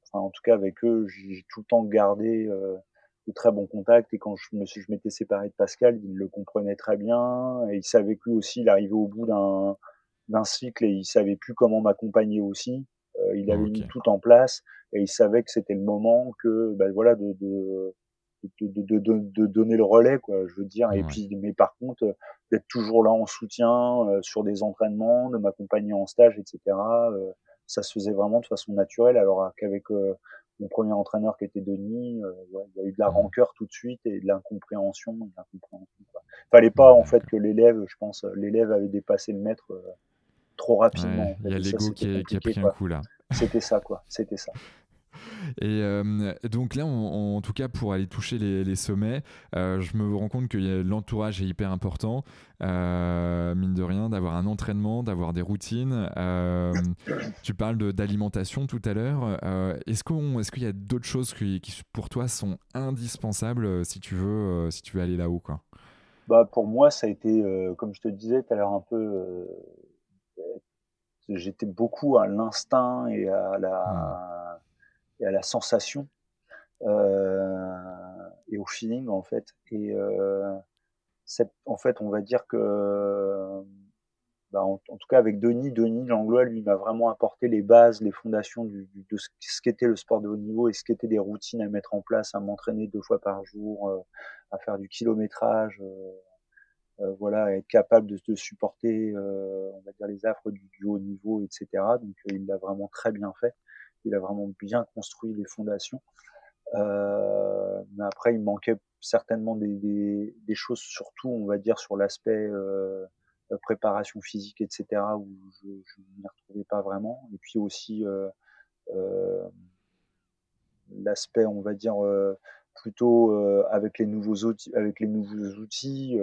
enfin en tout cas avec eux, j'ai tout le temps gardé euh, de très bons contacts et quand je me suis, je m'étais séparé de Pascal, il le comprenait très bien et il savait que lui aussi il arrivait au bout d'un d'un cycle et il savait plus comment m'accompagner aussi. Euh, il avait mis tout en place et il savait que c'était le moment que, ben voilà, de, de de, de, de, de, donner le relais, quoi, je veux dire. Et puis, mais par contre, d'être toujours là en soutien euh, sur des entraînements, de m'accompagner en stage, etc. Euh, ça se faisait vraiment de façon naturelle, alors qu'avec mon premier entraîneur qui était Denis, ouais, il y a eu de la rancœur tout de suite et de l'incompréhension. De l'incompréhension Fallait pas en fait que l'élève, je pense, l'élève avait dépassé le maître trop rapidement. Il y a l'ego qui, qui, a pris un coup là. C'était ça, quoi. C'était ça. Et euh, donc là, en tout cas, pour aller toucher les, sommets, euh, je me rends compte que l'entourage est hyper important, euh, mine de rien, d'avoir un entraînement, d'avoir des routines. tu parles d'alimentation tout à l'heure. est-ce qu'on, est-ce qu'il y a d'autres choses qui, pour toi, sont indispensables si tu veux, si tu veux aller là-haut, quoi? Bah, pour moi, ça a été, comme je te disais tout à l'heure, un peu j'étais beaucoup à l'instinct et à la et à la sensation euh, et au feeling en fait. Et euh, en fait on va dire que bah, en, tout cas avec Denis Denis Langlois lui m'a vraiment apporté les bases les fondations du, de ce qu'était le sport de haut niveau et ce qu'étaient des routines à mettre en place à m'entraîner deux fois par jour euh, à faire du kilométrage voilà, être capable de, de supporter, on va dire, les affres du, du haut niveau, etc. Donc, il l'a vraiment très bien fait. Il a vraiment bien construit les fondations. Euh, mais après, il manquait certainement des, des, des, choses, surtout, on va dire, sur l'aspect euh, préparation physique, etc., où je ne m'y retrouvais pas vraiment. Et puis aussi euh, euh l'aspect, on va dire, euh, plutôt euh, avec les nouveaux outils, avec les nouveaux outils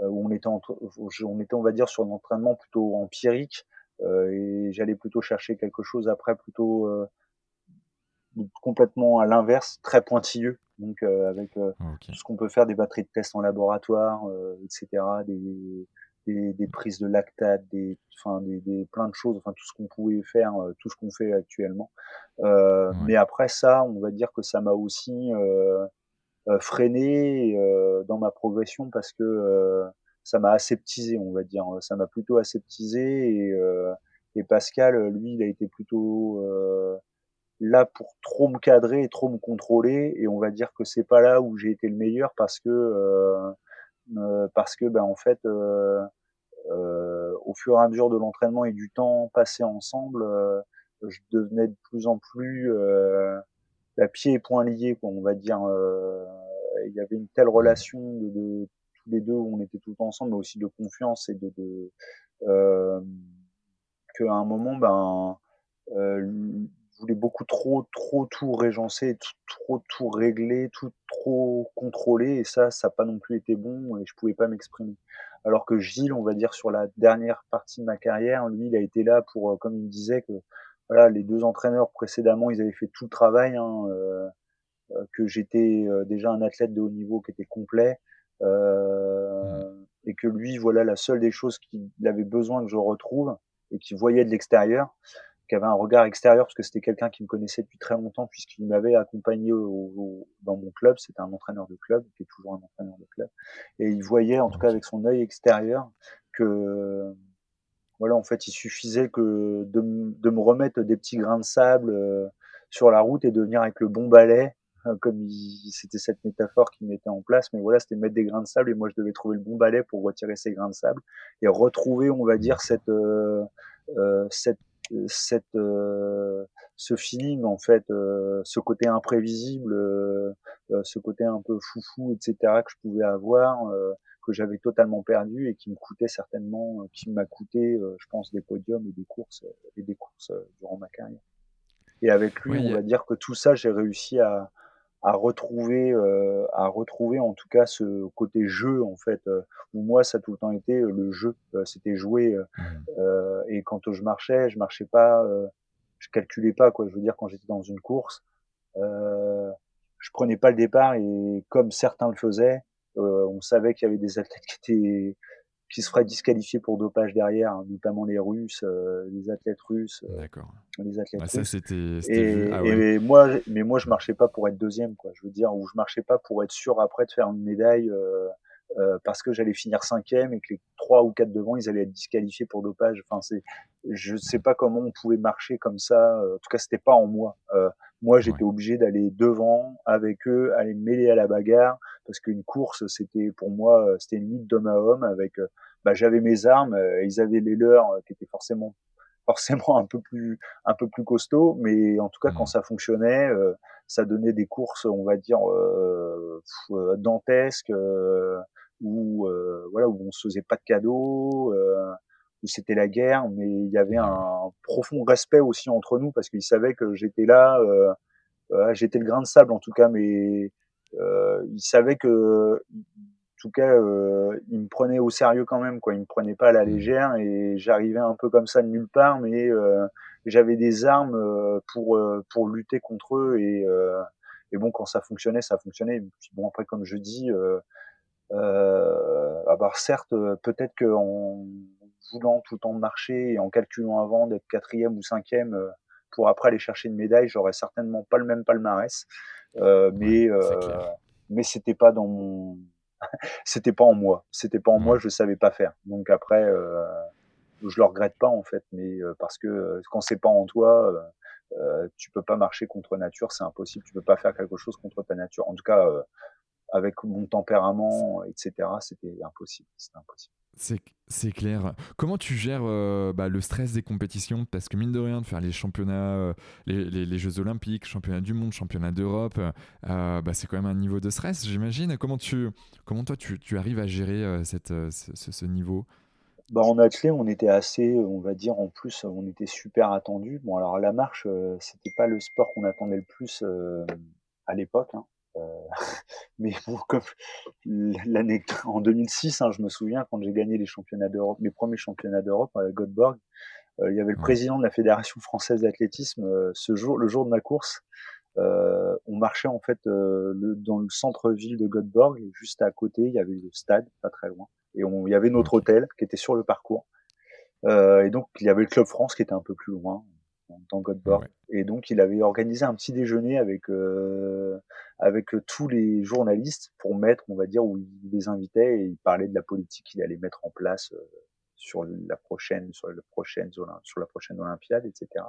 où on était, en, on était, on va dire, sur un entraînement plutôt empirique. et j'allais plutôt chercher quelque chose après plutôt complètement à l'inverse, très pointilleux. Donc euh, avec euh, okay. tout ce qu'on peut faire, des batteries de tests en laboratoire, euh, etc., des, des, des, prises de lactate, des, enfin des, des, plein de choses, enfin tout ce qu'on pouvait faire, tout ce qu'on fait actuellement. Ouais. Mais après ça, on va dire que ça m'a aussi freiné dans ma progression parce que ça m'a aseptisé, on va dire. Ça m'a plutôt aseptisé et, et Pascal, lui, il a été plutôt là pour trop me cadrer et trop me contrôler et on va dire que c'est pas là où j'ai été le meilleur parce que euh, euh, parce que ben en fait euh, euh au fur et à mesure de l'entraînement et du temps passé ensemble euh, je devenais de plus en plus la pied et poings liés quoi on va dire il y avait une telle relation de, de, tous les deux où on était tout ensemble mais aussi de confiance et de, de qu'à un moment ben voulais beaucoup trop, trop tout régencer, trop tout régler, tout trop contrôler, et ça, ça n'a pas non plus été bon, et je pouvais pas m'exprimer. Alors que Gilles, on va dire sur la dernière partie de ma carrière, lui, il a été là pour, euh, comme il me disait, que voilà, les deux entraîneurs précédemment, ils avaient fait tout le travail, hein, euh, euh que j'étais euh, déjà un athlète de haut niveau qui était complet, et que lui, voilà, la seule des choses qu'il avait besoin que je retrouve et qu'il voyait de l'extérieur, qui avait un regard extérieur parce que c'était quelqu'un qui me connaissait depuis très longtemps puisqu'il m'avait accompagné au, au, dans mon club. C'était un entraîneur de club qui est toujours un entraîneur de club et il voyait en tout cas avec son œil extérieur que voilà en fait il suffisait que de, de me remettre des petits grains de sable euh, sur la route et de venir avec le bon balai euh, comme c'était cette métaphore qui mettait en place, mais voilà, c'était mettre des grains de sable et moi je devais trouver le bon balai pour retirer ces grains de sable et retrouver, on va dire, cette, euh, euh, cette cette euh, ce feeling en fait euh, ce côté imprévisible euh, ce côté un peu foufou etc que je pouvais avoir que j'avais totalement perdu et qui me coûtait certainement qui m'a coûté je pense des podiums et des courses et des courses durant ma carrière et avec lui oui, on va dire que tout ça j'ai réussi à à retrouver euh, à retrouver en tout cas ce côté jeu en fait euh, où moi ça a tout le temps été euh, le jeu euh, c'était jouer mmh. euh, et quand je marchais je marchais pas je calculais pas quoi je veux dire quand j'étais dans une course je prenais pas le départ et comme certains le faisaient on savait qu'il y avait des athlètes qui étaient qui se feraient disqualifier pour dopage derrière, hein, notamment les Russes, euh, les athlètes russes. Euh, D'accord. Les athlètes ah, ça, russes. c'était. Et, ah, ouais. et, moi, mais moi, je marchais pas pour être deuxième, quoi. Je veux dire, ou je marchais pas pour être sûr après de faire une médaille. Euh, euh, parce que j'allais finir cinquième et que les trois ou quatre devant ils allaient être disqualifiés pour dopage. Enfin, c'est, je sais pas comment on pouvait marcher comme ça. En tout cas, c'était pas en moi. Euh, moi, j'étais ouais. obligé d'aller devant avec eux, aller me mêler à la bagarre parce qu'une course, c'était pour moi, c'était une lutte d'homme à homme avec. Bah, j'avais mes armes, ils avaient les leurs qui étaient forcément forcément un peu plus un peu plus costaud mais en tout cas mmh. quand ça fonctionnait euh, ça donnait des courses on va dire euh, dantesques euh, où voilà où on se faisait pas de cadeaux où c'était la guerre mais il y avait un profond respect aussi entre nous parce qu'ils savaient que j'étais là j'étais le grain de sable en tout cas mais ils savaient que tout cas, euh, il me prenait au sérieux quand même, quoi. Il me prenait pas à la légère et j'arrivais un peu comme ça de nulle part, mais euh, j'avais des armes euh, pour pour lutter contre eux et et bon, quand ça fonctionnait, ça fonctionnait. Puis bon, après, comme je dis, euh, euh, alors certes, peut-être qu'en voulant tout le temps marcher et en calculant avant d'être quatrième ou cinquième pour après aller chercher une médaille, j'aurais certainement pas le même palmarès. Euh, mais mais c'était pas dans mon c'était pas en moi. C'était pas en moi, je savais pas faire. Donc après, euh, je le regrette pas en fait, mais euh, parce que euh, quand c'est pas en toi, euh, tu peux pas marcher contre nature, c'est impossible. Tu peux pas faire quelque chose contre ta nature. En tout cas, avec mon tempérament, etc. C'était impossible. C'était impossible. C'est clair. Comment tu gères euh, bah, le stress des compétitions? Parce que mine de rien, de faire les championnats, euh, les, Jeux Olympiques, championnats du monde, championnats d'Europe, euh, bah, c'est quand même un niveau de stress, j'imagine. Comment, tu, comment toi, tu, tu arrives à gérer cette, ce, ce, niveau? Bah, En athlée, on était assez, on va dire, en plus, on était super attendu. Bon, alors la marche, c'était pas le sport qu'on attendait le plus à l'époque. Hein. Euh, mais bon, comme l'année en 2006, hein, je me souviens quand j'ai gagné les championnats d'Europe, mes premiers championnats d'Europe à Göteborg, euh, il y avait le président de la fédération française d'athlétisme. Euh, ce jour, le jour de ma course, on marchait en fait dans le centre-ville de Göteborg, et juste à côté, il y avait le stade, pas très loin, et on, il y avait notre hôtel qui était sur le parcours. et donc il y avait le club France qui était un peu plus loin dans Göteborg. Et donc, il avait organisé un petit déjeuner avec euh, avec tous les journalistes pour mettre, on va dire, où il les invitait et il parlait de la politique qu'il allait mettre en place euh, sur la prochaine, sur la prochaine, sur la prochaine Olympiade, etc.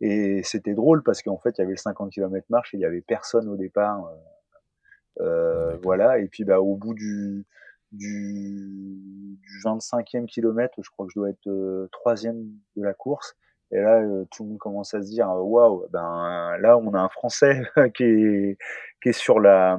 Et c'était drôle parce qu'en fait, il y avait le 50 km marche et il y avait personne au départ. Euh, voilà. Et puis, bah, au bout du du, du 25e kilomètre, je crois que je dois être euh, troisième de la course. Et là, euh, tout le monde commence à se dire, waouh, ben là, on a un Français qui est qui est sur la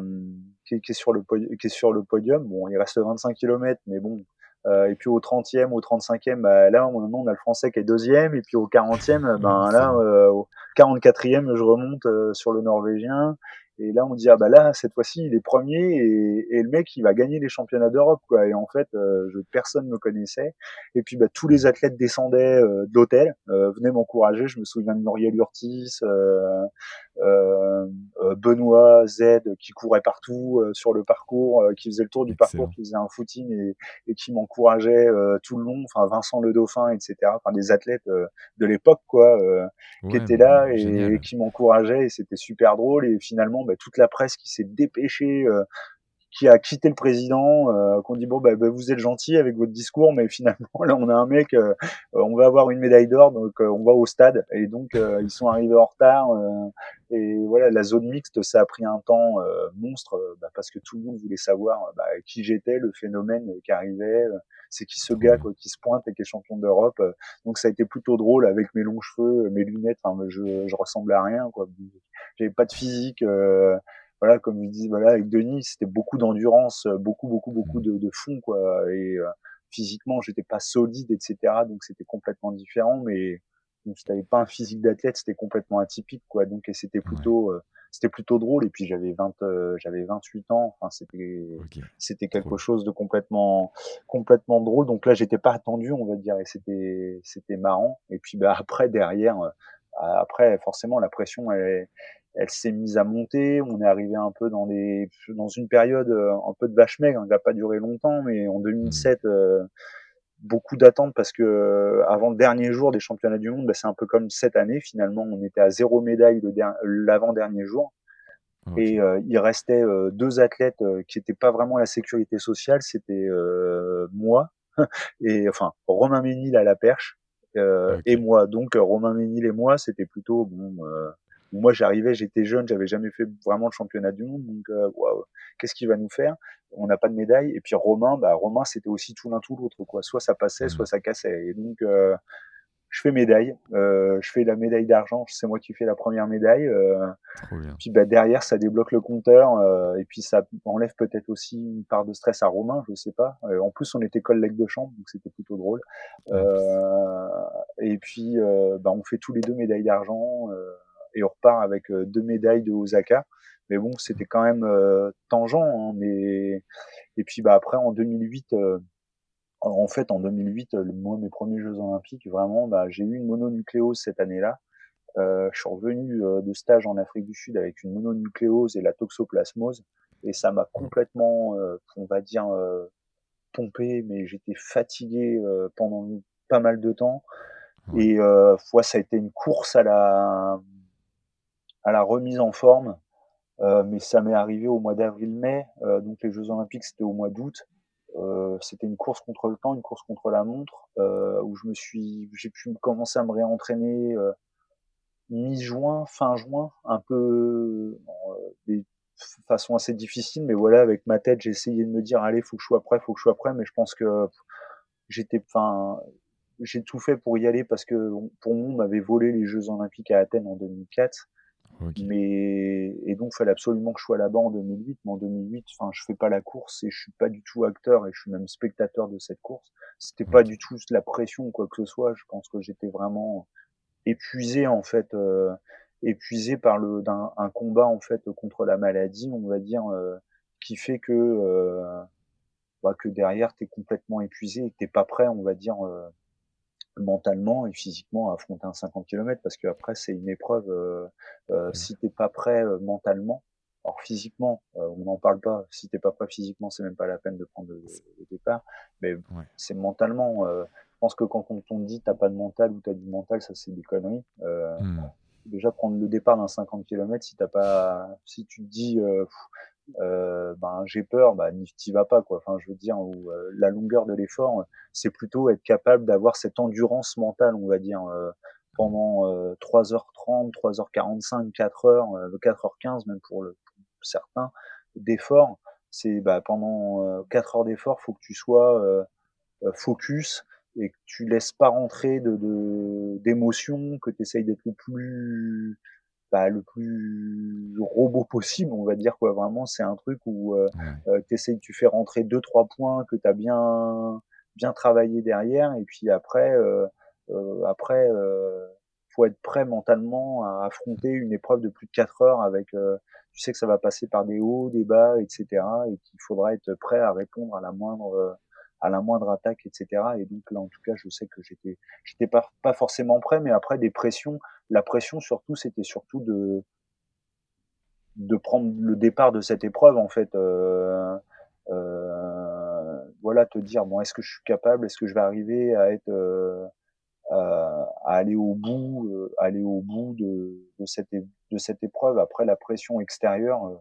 qui est, sur le qui est sur le podium. Bon, il reste 25 km, mais bon. Euh, et puis au 30e, au 35e, bah, là, on, on a le Français qui est deuxième. Et puis au 40e, ben là, euh, au 44e, je remonte euh, sur le Norvégien. Et là, on dit ah bah là cette fois-ci il est premier et, et, le mec il va gagner les championnats d'Europe quoi. Et en fait, euh, je, personne me connaissait. Et puis bah tous les athlètes descendaient euh, de l'hôtel, euh, venaient m'encourager. Je me souviens de Muriel Urtis, euh, euh, Benoît Z qui courait partout sur le parcours, qui faisait le tour du parcours, qui faisait un footing et, et qui m'encourageait tout le long. Enfin Vincent le Dauphin, etc. Enfin des athlètes de l'époque quoi, qui étaient là et, et qui m'encourageaient. Et c'était super drôle. Et finalement bah, toute la presse qui s'est dépêchée, euh, qui a quitté le président, euh, qu'on dit bon bah, bah, vous êtes gentil avec votre discours, mais finalement là on a un mec, euh, on va avoir une médaille d'or, donc on va au stade et donc ils sont arrivés en retard et voilà la zone mixte ça a pris un temps monstre bah, parce que tout le monde voulait savoir bah, qui j'étais, le phénomène qui arrivait, c'est qui ce gars quoi, qui se pointe et qui est champion d'Europe. donc ça a été plutôt drôle avec mes longs cheveux, mes lunettes, enfin je, je ressemblais à rien quoi j'avais pas de physique. Euh, voilà, comme je dis, voilà, avec Denis, c'était beaucoup d'endurance, euh, beaucoup, beaucoup, beaucoup de, de fond, quoi. Et euh, physiquement, j'étais pas solide, etc. Donc c'était complètement différent, mais donc si t'avais pas un physique d'athlète, c'était complètement atypique, quoi. Donc et c'était plutôt, c'était plutôt drôle. Et puis j'avais 20, j'avais 28 ans. Enfin, c'était, c'était quelque chose de complètement, complètement drôle. Donc là, j'étais pas attendu, on va dire, et c'était, c'était marrant. Et puis bah après derrière, après forcément la pression elle, elle s'est mise à monter. On est arrivé un peu dans des dans une période euh, un peu de vache maigre. Elle n'a pas duré longtemps, mais en 2007, mmh. euh, beaucoup d'attentes parce que euh, avant le dernier jour des championnats du monde, bah, c'est un peu comme cette année. Finalement, on était à zéro médaille l'avant dernier jour. Et il restait deux athlètes qui n'étaient pas vraiment la sécurité sociale, c'était moi et enfin Romain Ménil à la perche et moi. Donc Romain Ménil et moi, c'était plutôt bon moi j'arrivais, j'étais jeune, j'avais jamais fait vraiment le championnat du monde, donc euh, qu'est-ce qu'il va nous faire? On n'a pas de médaille. Et puis Romain, bah Romain c'était aussi tout l'un tout l'autre quoi. Soit ça passait, mmh. soit ça cassait. Et donc euh, je fais médaille, euh, je fais la médaille d'argent, c'est moi qui fais la première médaille. Euh, puis bah, derrière, ça débloque le compteur euh, et puis ça enlève peut-être aussi une part de stress à Romain, je sais pas. Euh, en plus, on était collègues de chambre, donc c'était plutôt drôle. et puis, bah, on fait tous les deux médailles d'argent et on repart avec euh, deux médailles de Osaka. Mais bon, c'était quand même euh, tangent. Hein, mais et puis bah après en 2008 euh, en fait, en 2008, moi, mes premiers Jeux Olympiques, vraiment, bah, j'ai eu une mononucléose cette année-là. Euh, je suis revenu de stage en Afrique du Sud avec une mononucléose et la toxoplasmose, et ça m'a complètement, on va dire, pompé, mais j'étais fatigué pendant pas mal de temps. Et euh, ça a été une course à la, à la remise en forme. Euh, mais ça m'est arrivé au mois d'avril-mai. Euh, donc les Jeux Olympiques, c'était au mois d'août. Euh, c'était une course contre le temps, une course contre la montre, où je me suis, j'ai pu commencer à me réentraîner mi-juin, fin juin, un peu. façon assez difficile, mais voilà, avec ma tête, j'ai essayé de me dire, allez, faut que je sois prêt, faut que je sois prêt, mais je pense que j'étais, enfin, j'ai tout fait pour y aller parce que pour moi, on m'avait volé les Jeux Olympiques à Athènes en 2004. Mais et donc, fallait absolument que je sois là-bas en 2008. Mais en 2008, enfin, je fais pas la course et je suis pas du tout acteur et je suis même spectateur de cette course. C'était pas du tout la pression ou quoi que ce soit. Je pense que j'étais vraiment épuisé en fait, euh, épuisé par le d'un un combat en fait contre la maladie, on va dire, euh, qui fait que euh, bah, que derrière t'es complètement épuisé et que t'es pas prêt, on va dire mentalement et physiquement à affronter un 50 km parce que après c'est une épreuve euh, euh, si t'es pas prêt euh, mentalement. Alors physiquement euh, on n'en parle pas. Si t'es pas prêt physiquement c'est même pas la peine de prendre le, départ. Mais c'est mentalement je pense que quand on, te dit t'as pas de mental ou t'as du mental ça c'est des conneries. Mmh. déjà prendre le départ d'un 50 km si t'as pas si tu te dis euh, ben j'ai peur, bah t'y vas pas quoi. Enfin, je veux dire, euh, la longueur de l'effort, c'est plutôt être capable d'avoir cette endurance mentale, on va dire, euh, pendant 3h30, 3h45, 4h, 4h15 même pour, le, pour certains d'effort. C'est bah, pendant 4 heures d'effort, faut que tu sois focus et que tu laisses pas rentrer de d'émotions, que tu essayes d'être le plus bah, le plus robot possible, on va dire quoi. Vraiment, c'est un truc où euh, euh tu fais rentrer deux trois points que tu as bien bien travaillé derrière, et puis après, euh, euh, après, euh, faut être prêt mentalement à affronter une épreuve de plus de quatre heures avec. Euh, tu sais que ça va passer par des hauts, des bas, etc. Et qu'il faudra être prêt à répondre à la moindre à la moindre attaque, etc. Et donc là, en tout cas, je sais que j'étais, j'étais pas, forcément prêt, mais après des pressions, la pression surtout, c'était surtout de, de prendre le départ de cette épreuve, en fait. Euh, euh, voilà, te dire bon, est-ce que je suis capable, est-ce que je vais arriver à être, euh, à, aller au bout, euh, aller au bout de, de cette, de cette épreuve. Après la pression extérieure euh,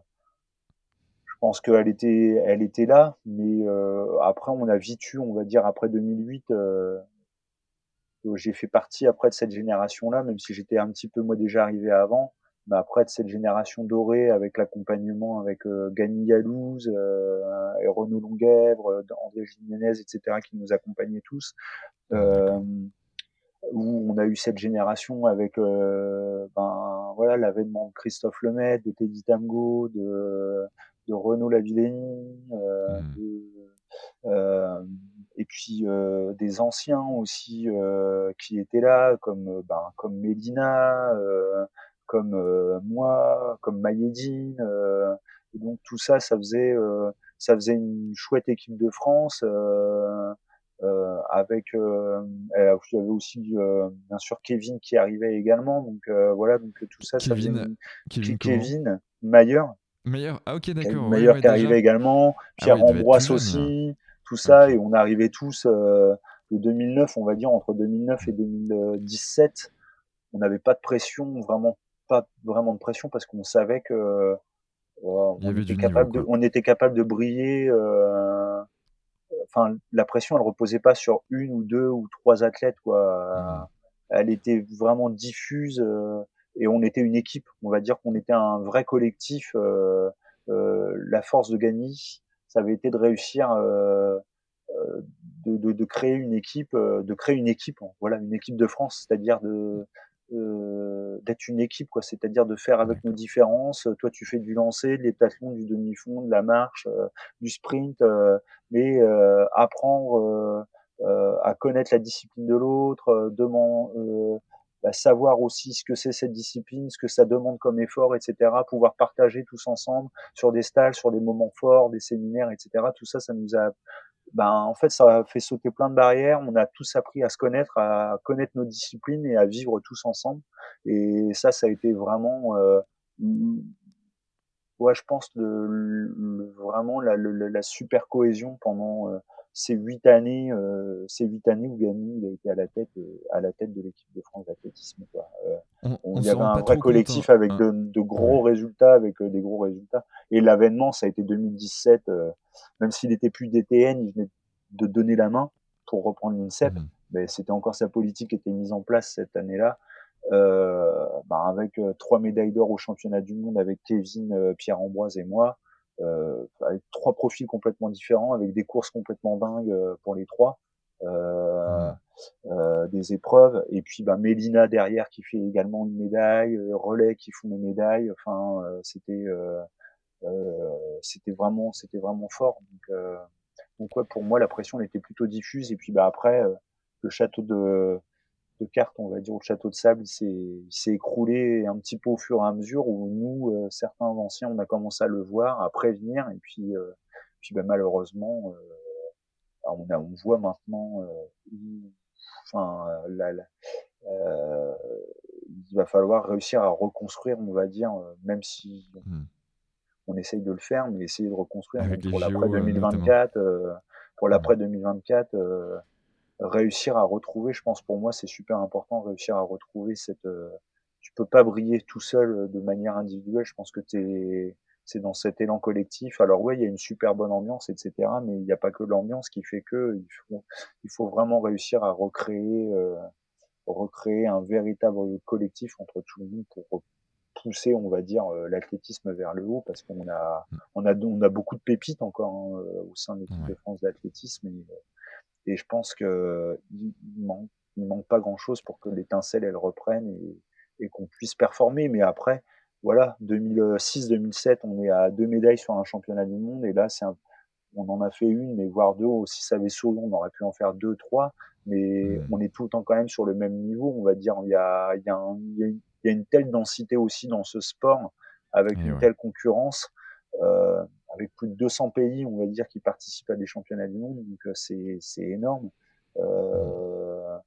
pense qu'elle était, elle était là, mais euh, après on a vite eu, on va dire après 2008, euh, j'ai fait partie après de cette génération-là, même si j'étais un petit peu moi déjà arrivé avant, mais après de cette génération dorée avec l'accompagnement avec euh, Gany Yalouz euh, et Renaud Longuèvre, André Jiménez, etc. qui nous accompagnaient tous. Euh, où on a eu cette génération avec euh, ben voilà l'avènement de Christophe Lemaitre, de Teddy Tamgo, de de Renaud Lavillenie, euh, mmh. euh, et puis euh, des anciens aussi qui étaient là, comme ben, comme Medina, comme moi, comme Mayedine. donc tout ça, ça faisait ça faisait une chouette équipe de France. Euh, avec euh, il y avait aussi bien sûr Kevin qui arrivait également donc voilà donc tout ça Kevin, ça Kevin, Kevin Mayer Meilleur, ah ok d'accord. Meilleur qui arrivait également, ah Pierre Ambroise aussi, tout ça, et on arrivait tous euh, de 2009, on va dire entre 2009 et 2017, on n'avait pas de pression, vraiment pas vraiment de pression parce qu'on savait que euh, on, était capable de, on était capable de briller. Euh, enfin, la pression, elle reposait pas sur une ou deux ou trois athlètes, quoi. Mmh. Elle était vraiment diffuse. Euh, et on était une équipe. On va dire qu'on était un vrai collectif. Euh, euh, la force de Gagny, ça avait été de réussir euh, de, de, de, créer une équipe, de créer une équipe, voilà, une équipe de France, c'est-à-dire de d'être une équipe, quoi, c'est-à-dire de faire avec nos différences. Toi, tu fais du lancer, de l'heptathlon, du demi-fond, de la marche, du sprint, mais apprendre à connaître la discipline de l'autre, demander bah, savoir aussi ce que c'est cette discipline, ce que ça demande comme effort, etc. Pouvoir partager tous ensemble sur des stages, sur des moments forts, des séminaires, etc. Tout ça, ça nous a, ben, en fait, ça a fait sauter plein de barrières. On a tous appris à se connaître, à connaître nos disciplines et à vivre tous ensemble. Et ça, ça a été vraiment, euh, ouais, je pense, le, vraiment la, la, super cohésion pendant euh, ces huit années, euh, ces huit années où Gagny a été à la tête, euh, à la tête de l'équipe de France d'athlétisme. Euh, il y avait un vrai collectif avec de, de, gros résultats, avec euh, des gros résultats. Et l'avènement, ça a été 2017. Euh, même s'il était plus DTN, il venait de donner la main pour reprendre l'INSEP. Mmh. Mais c'était encore sa politique qui était mise en place cette année-là. bah, avec trois médailles d'or au championnat du monde avec Kevin, Pierre Ambroise et moi, avec trois profils complètement différents, avec des courses complètement dingues pour les trois. Euh, euh, des épreuves et puis bah, Mélina derrière qui fait également une médaille, euh, Relais qui font des médailles. Enfin, c'était c'était vraiment c'était vraiment fort. Donc, donc ouais, pour moi la pression était plutôt diffuse et puis bah après le château de de cartes, on va dire, au château de sable, il s'est écroulé un petit peu au fur et à mesure où nous, certains anciens, on a commencé à le voir, à prévenir, et puis, puis bah, malheureusement, on, a, on voit maintenant, enfin, euh, il va falloir réussir à reconstruire, on va dire, même si mmh. on essaye de le faire, mais essayer de reconstruire pour l'après 2024, euh, pour l'après 2024, réussir à retrouver, je pense pour moi c'est super important, réussir à retrouver cette. tu peux pas briller tout seul de manière individuelle. Je pense que tu es c'est dans cet élan collectif. Alors ouais, il y a une super bonne ambiance, etc. Mais il n'y a pas que l'ambiance qui fait que il faut, il faut vraiment réussir à recréer, euh, recréer un véritable collectif entre tout le monde pour pousser, on va dire, euh, l'athlétisme vers le haut, parce qu'on a, mm. on a, on a beaucoup de pépites encore hein, euh, au sein de l'équipe de France d'athlétisme, et, et, je pense que il manque, il manque pas grand chose pour que l'étincelle elle reprenne et, et qu'on puisse performer. Mais après, voilà, 2006-2007, on est à deux médailles sur un championnat du monde, et là, c'est on en a fait une, mais voire deux. Si ça avait souri, on aurait pu en faire deux, trois, mais mmh. on est tout le temps quand même sur le même niveau, on va dire. Il y a, il y a, il y a une telle densité aussi dans ce sport, avec une telle concurrence, euh, avec plus de 200 pays, on va dire, qui participent à des championnats du monde, donc euh, c'est énorme. Euh,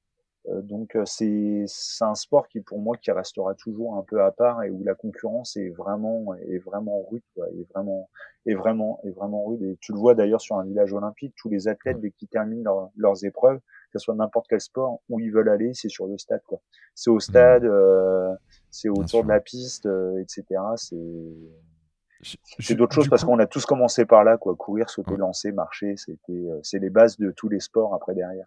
euh, donc euh, c'est c'est un sport qui pour moi qui restera toujours un peu à part et où la concurrence est vraiment est vraiment rude quoi, est vraiment est vraiment est vraiment rude. Et tu le vois d'ailleurs sur un village olympique tous les athlètes dès qu'ils terminent leurs épreuves que ce soit n'importe quel sport où ils veulent aller c'est sur le stade quoi. C'est au stade euh, c'est autour de la piste etc c'est c'est d'autres choses parce qu'on a tous commencé par là quoi courir sauter lancer marcher c'était c'est les bases de tous les sports après derrière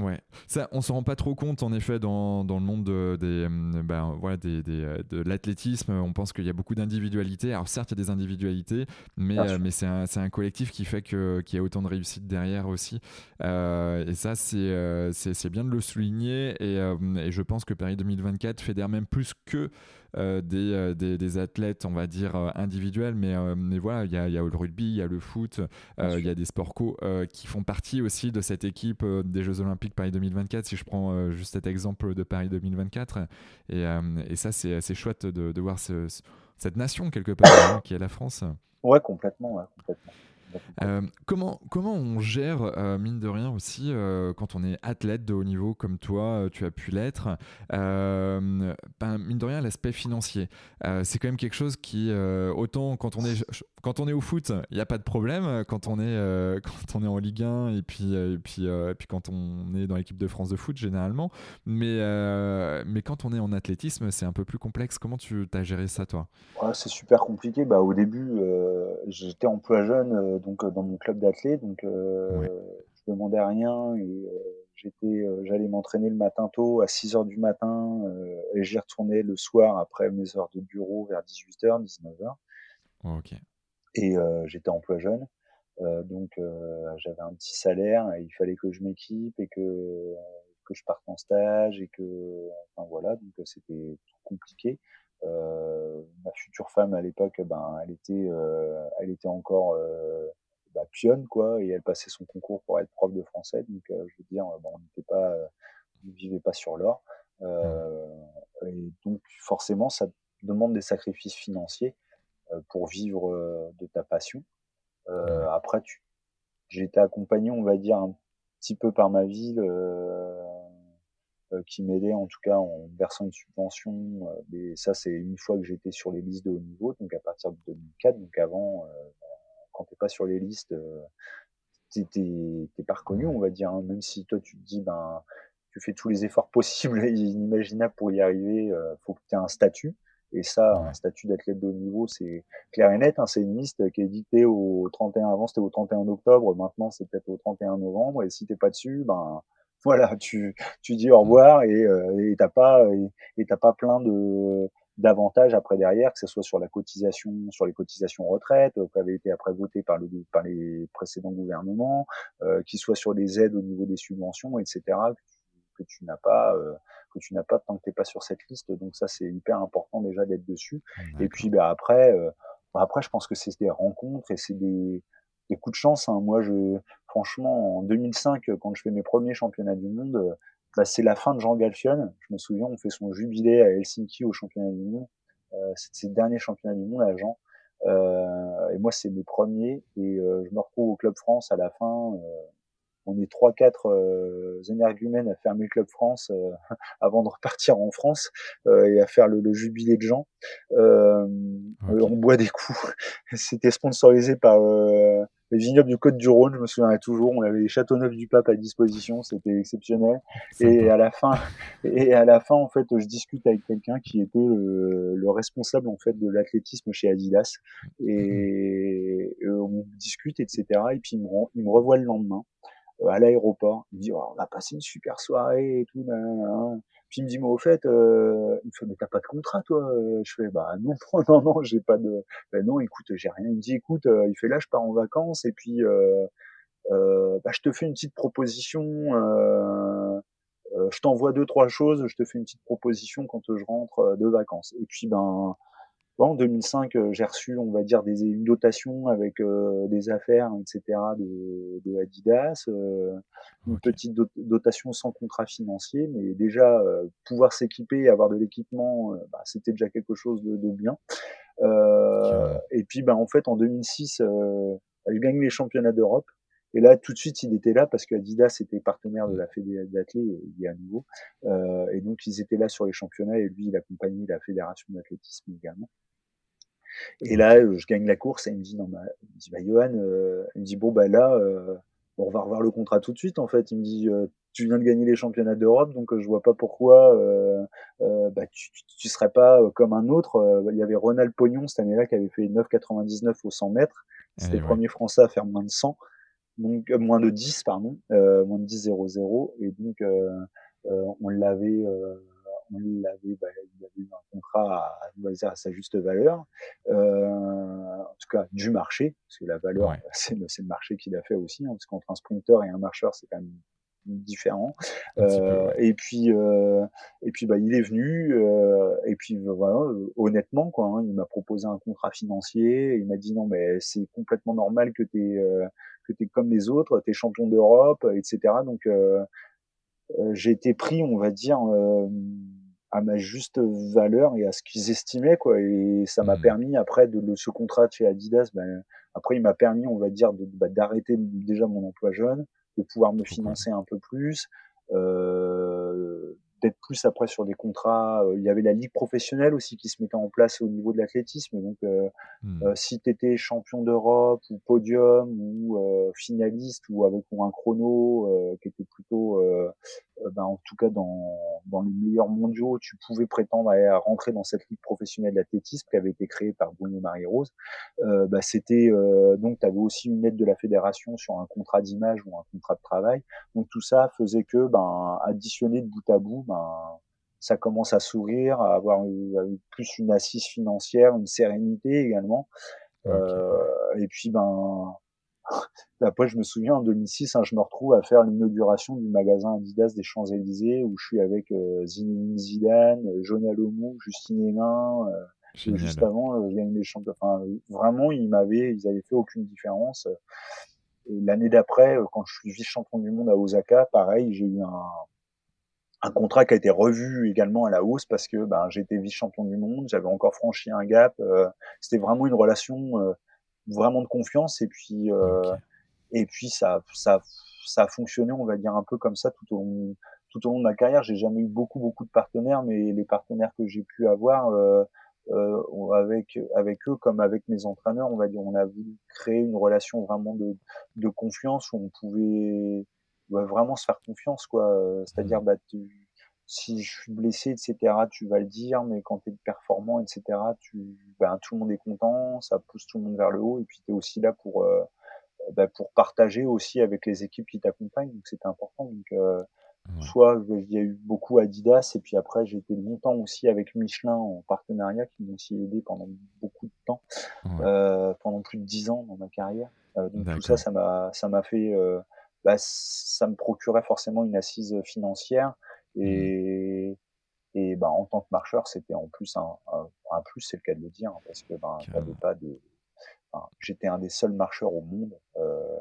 Ouais, ça, on se rend pas trop compte en effet dans, dans le monde de, des, euh, ben, voilà, des, des, euh, de l'athlétisme. On pense qu'il y a beaucoup d'individualités. Alors certes, il y a des individualités, mais, euh, mais c'est un, un, collectif qui fait qu'il y a autant de réussite derrière aussi. et ça, c'est c'est bien de le souligner. Et, et, je pense que Paris 2024 fédère même plus que euh, euh, des, des, athlètes, on va dire, euh, individuels, mais, mais voilà, il y a, y a, le rugby, il y a le foot, il y a des sports co qui font partie aussi de cette équipe des Jeux Olympiques Paris 2024, si je prends juste cet exemple de Paris 2024. Et, et ça, c'est chouette de, de voir ce, cette nation, quelque part, hein, qui est la France. Ouais, complètement. Ouais, complètement. Euh, comment, comment on gère, euh, mine de rien aussi, euh, quand on est athlète de haut niveau comme toi, tu as pu l'être, ben, mine de rien, l'aspect financier. c'est quand même quelque chose qui, autant quand on est, quand on est au foot, il n'y a pas de problème. Quand on est, quand on est en Ligue 1 et puis, et puis, et puis quand on est dans l'équipe de France de foot, généralement. Mais, mais quand on est en athlétisme, c'est un peu plus complexe. Comment tu as géré ça, toi? C'est super compliqué. Bah, au début, j'étais emploi jeune donc euh, dans mon club d'athlètes. Donc euh, je demandais rien et euh, j'étais, j'allais m'entraîner le matin tôt à 6 heures du matin et j'y retournais le soir après mes heures de bureau vers 18h, 19h. ok. Et j'étais emploi jeune. donc j'avais un petit salaire et il fallait que je m'équipe et que que je parte en stage et que enfin voilà donc c'était compliqué euh, ma future femme à l'époque, ben, elle était, euh, elle était encore euh, bah, pionne quoi, et elle passait son concours pour être prof de français. Donc, je veux dire, bon, on n'était pas, on vivait pas sur l'or. et donc, forcément, ça demande des sacrifices financiers pour vivre de ta passion. après, tu, j'ai été accompagné, on va dire, un petit peu par ma ville. Euh, qui m'aidait en tout cas en versant une subvention. mais euh, ça, c'est une fois que j'étais sur les listes de haut niveau, donc à partir de 2004. Donc avant, euh, quand t'es pas sur les listes, t'es pas reconnu, on va dire. Hein. même si toi, tu te dis, ben, tu fais tous les efforts possibles et inimaginables pour y arriver, faut que tu aies un statut. Et ça, un statut d'athlète de haut niveau, c'est clair et net. Hein, c'est une liste qui est dictée au 31 avant, c'était au 31 octobre. Maintenant, c'est peut-être au 31 novembre. Et si t'es pas dessus, ben voilà, tu, tu dis au revoir et et t'as pas et t'as pas plein de d'avantages après derrière, que ce soit sur la cotisation, sur les cotisations retraite, qui avaient été après votées par, le, par les précédents gouvernements, euh, qui soit sur les aides au niveau des subventions, etc., que tu, n'as pas, euh, que tu n'as pas tant que t'es pas sur cette liste. Donc ça, c'est hyper important déjà d'être dessus. Et puis, bah, après, euh, bah, après, je pense que c'est des rencontres et c'est des, des coups de chance. Hein. Moi, je, franchement, en 2005, quand je fais mes premiers championnats du monde, bah, c'est la fin de Jean Galfion. Je me souviens, on fait son jubilé à Helsinki au championnat du monde. Euh, c'est ses derniers championnats du monde à Jean. Euh, et moi, c'est mes premiers. Et euh, je me retrouve au Club France à la fin. Euh, on est trois, quatre euh, énergumènes à fermer le Club France euh, avant de repartir en France et à faire le, le, jubilé de Jean. On boit des coups. C'était sponsorisé par les vignobles du Côte du Rhône, je me souviendrai toujours. On avait les Châteauneuf du Pape à disposition, c'était exceptionnel. Et à la fin, et à la fin, en fait, je discute avec quelqu'un qui était le, responsable en fait de l'athlétisme chez Adidas, et, on discute, etc. Et puis il me, il me revoit le lendemain euh, à l'aéroport. Il me dit, oh, on a passé une super soirée et tout. Puis il me dit, mais au fait, euh, il me fait, mais t'as pas de contrat, toi? Je fais, bah non, non, non, j'ai pas de. Ben non, écoute, j'ai rien. Il me dit, écoute, euh, il fait là, je pars en vacances et puis euh, euh, bah, je te fais une petite proposition. Euh, je t'envoie deux trois choses. Je te fais une petite proposition quand je rentre de vacances. Et puis ben en 2005, euh, j'ai reçu, on va dire, des, une dotation avec euh, des affaires, etc. de, de Adidas, euh, une petite dotation sans contrat financier, mais déjà pouvoir s'équiper et avoir de l'équipement, bah, c'était déjà quelque chose de, de bien. et puis, bah, en fait, en 2006, je gagne les championnats d'Europe. Et là, tout de suite, il était là parce que Adidas était partenaire de la Fédé d'athlé il y a un nouveau. Euh, et donc, ils étaient là sur les championnats et lui, il accompagnait la fédération d'athlétisme également. Et là, euh, je gagne la course et il me dit, non, bah, il me dit, bah, Johan, euh, il me dit, bon, bah là, euh, on va revoir le contrat tout de suite, en fait. Il me dit, tu viens de gagner les championnats d'Europe, donc je vois pas pourquoi bah, tu, tu, serais pas comme un autre. Il y avait Ronald Pognon cette année-là qui avait fait 9,99 au 100 mètres. C'était le premier Français à faire moins de 100, donc moins de 10, pardon, moins de 10,00. Et donc on l'avait il avait, bah, il avait un contrat à, à, à sa juste valeur, euh, en tout cas du marché, parce que la valeur, c'est le, le, marché qui l'a fait aussi, hein, parce qu'entre un sprinter et un marcheur, c'est quand même différent. Euh, Et puis, euh, et puis, bah, il est venu. Euh, et puis, voilà, honnêtement, quoi, hein, il m'a proposé un contrat financier. Il m'a dit non, mais c'est complètement normal que tu euh, que t'es comme les autres, t'es champion d'Europe, etc. Donc, euh, euh, j'ai été pris, on va dire, euh, à ma juste valeur et à ce qu'ils estimaient, quoi. Et ça m'a mmh. permis après de, de ce contrat chez Adidas. Ben, après, il m'a permis, on va dire, bah, d'arrêter déjà mon emploi jeune, de pouvoir me financer un peu plus. Euh, peut-être plus après sur des contrats. Euh, il y avait la ligue professionnelle aussi qui se mettait en place au niveau de l'athlétisme. Donc, euh, mmh. euh si tu étais champion d'Europe ou podium ou finaliste ou avec un chrono qui était plutôt, ben, en tout cas dans, dans les meilleurs mondiaux, tu pouvais prétendre à, rentrer dans cette ligue professionnelle d'athlétisme qui avait été créée par Bruno Marie-Rose. Ben, c'était donc tu avais aussi une aide de la fédération sur un contrat d'image ou un contrat de travail. Donc tout ça faisait que ben additionné de bout à bout ben, ça commence à sourire, à avoir plus une assise financière, une sérénité également. Euh, et puis, ben, après, je me souviens en 2006, hein, je me retrouve à faire l'inauguration du magasin Adidas des Champs-Élysées où je suis avec euh, Zinedine Zidane, Jonah Lomou, Justine Hénin. Euh, juste avant, euh, il y a une Enfin, vraiment, ils m'avaient, ils avaient fait aucune différence. Et l'année d'après, euh, quand je suis vice-champion du monde à Osaka, pareil, j'ai eu un, un contrat qui a été revu également à la hausse parce que ben, j'étais vice-champion du monde, j'avais encore franchi un gap. Euh, c'était vraiment une relation euh, vraiment de confiance et puis euh, et puis ça ça ça a fonctionné, on va dire un peu comme ça tout au long tout au long de ma carrière. J'ai jamais eu beaucoup beaucoup de partenaires, mais les partenaires que j'ai pu avoir euh, avec avec eux comme avec mes entraîneurs, on va dire, on a voulu créer une relation vraiment de de confiance où on pouvait doit vraiment se faire confiance, quoi. Euh, c'est-à-dire, mmh. bah, si je suis blessé, etc., tu vas le dire, mais quand tu es performant, etc., tu, bah, tout le monde est content, ça pousse tout le monde vers le haut, et puis tu es aussi là pour, euh, bah, pour partager aussi avec les équipes qui t'accompagnent, donc c'est important. Donc, euh, soit il y a eu beaucoup Adidas et puis après j'ai été longtemps aussi avec Michelin en partenariat qui m'ont aussi aidé pendant beaucoup de temps, euh, pendant plus de 10 ans dans ma carrière. Euh, donc tout ça, ça m'a fait, euh, bah, ça me procurait forcément une assise financière et et bah, en tant que marcheur, c'était en plus un, un, plus, c'est le cas de le dire, hein, parce que ben, pas de, j'étais un des seuls marcheurs au monde. Euh,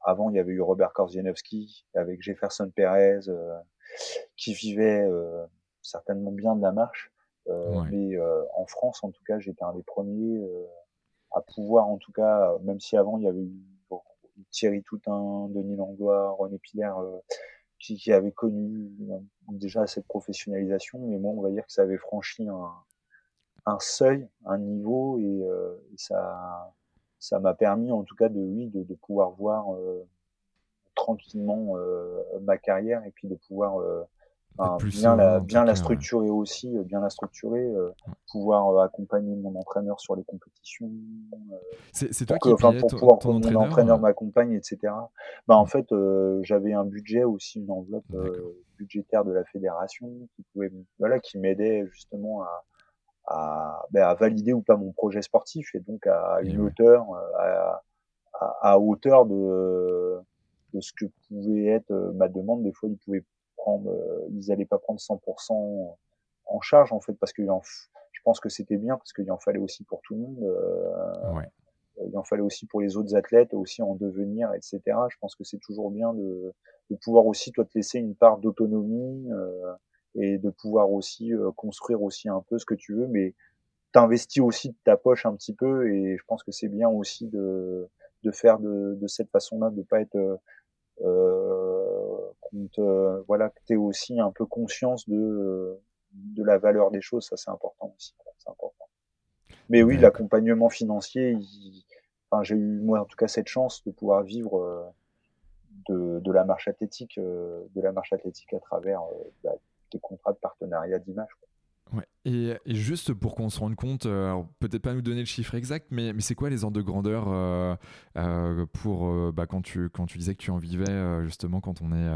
avant, il y avait eu Robert Korzienowski avec Jefferson Perez, euh, qui vivait euh, certainement bien de la marche. Euh, mais en France, en tout cas, j'étais un des premiers à pouvoir, en tout cas, même si avant il y avait eu Thierry Toutin, Denis Langlois, René Piller, qui, qui avaient connu déjà cette professionnalisation, mais moi, on va dire que ça avait franchi un, un seuil, un niveau, et, et ça, ça m'a permis en tout cas de oui de, de pouvoir voir euh, tranquillement euh, ma carrière et puis de pouvoir euh, bien, la, bien la structurer aussi, bien la structurer, pouvoir accompagner mon entraîneur sur les compétitions. c'est toi qui enfin, pour pouvoir ton, mon entraîneur m'accompagne, etc. Bah en fait, j'avais un budget aussi, une enveloppe budgétaire de la fédération qui pouvait, voilà, qui m'aidait justement à, à, ben, à, valider ou pas mon projet sportif et donc à une hauteur, à, à, hauteur de, de ce que pouvait être euh, ma demande. Des fois, ils pouvaient prendre, euh, ils allaient pas prendre 100% en charge en fait parce que je pense que c'était bien parce qu'il en fallait aussi pour tout le monde. Euh, ouais. Il en fallait aussi pour les autres athlètes, aussi en devenir, etc. Je pense que c'est toujours bien de, de, pouvoir aussi toi te laisser une part d'autonomie. Euh, et de pouvoir aussi construire aussi un peu ce que tu veux, mais t'investis aussi de ta poche un petit peu et je pense que c'est bien aussi de, de faire de, de cette façon-là, de pas être euh, euh, voilà que tu aussi un peu conscience de de la valeur des choses, ça c'est important aussi, c'est important. Mais oui, l'accompagnement financier, enfin j'ai eu moi en tout cas cette chance de pouvoir vivre euh, de, de la marche athlétique, de la marche athlétique à travers bah, des contrats de partenariat d'image. Ouais. Et, juste pour qu'on se rende compte, euh, peut-être pas nous donner le chiffre exact, mais, mais c'est quoi les ordres de grandeur euh, euh, pour bah, quand, tu, quand tu disais que tu en vivais justement quand on est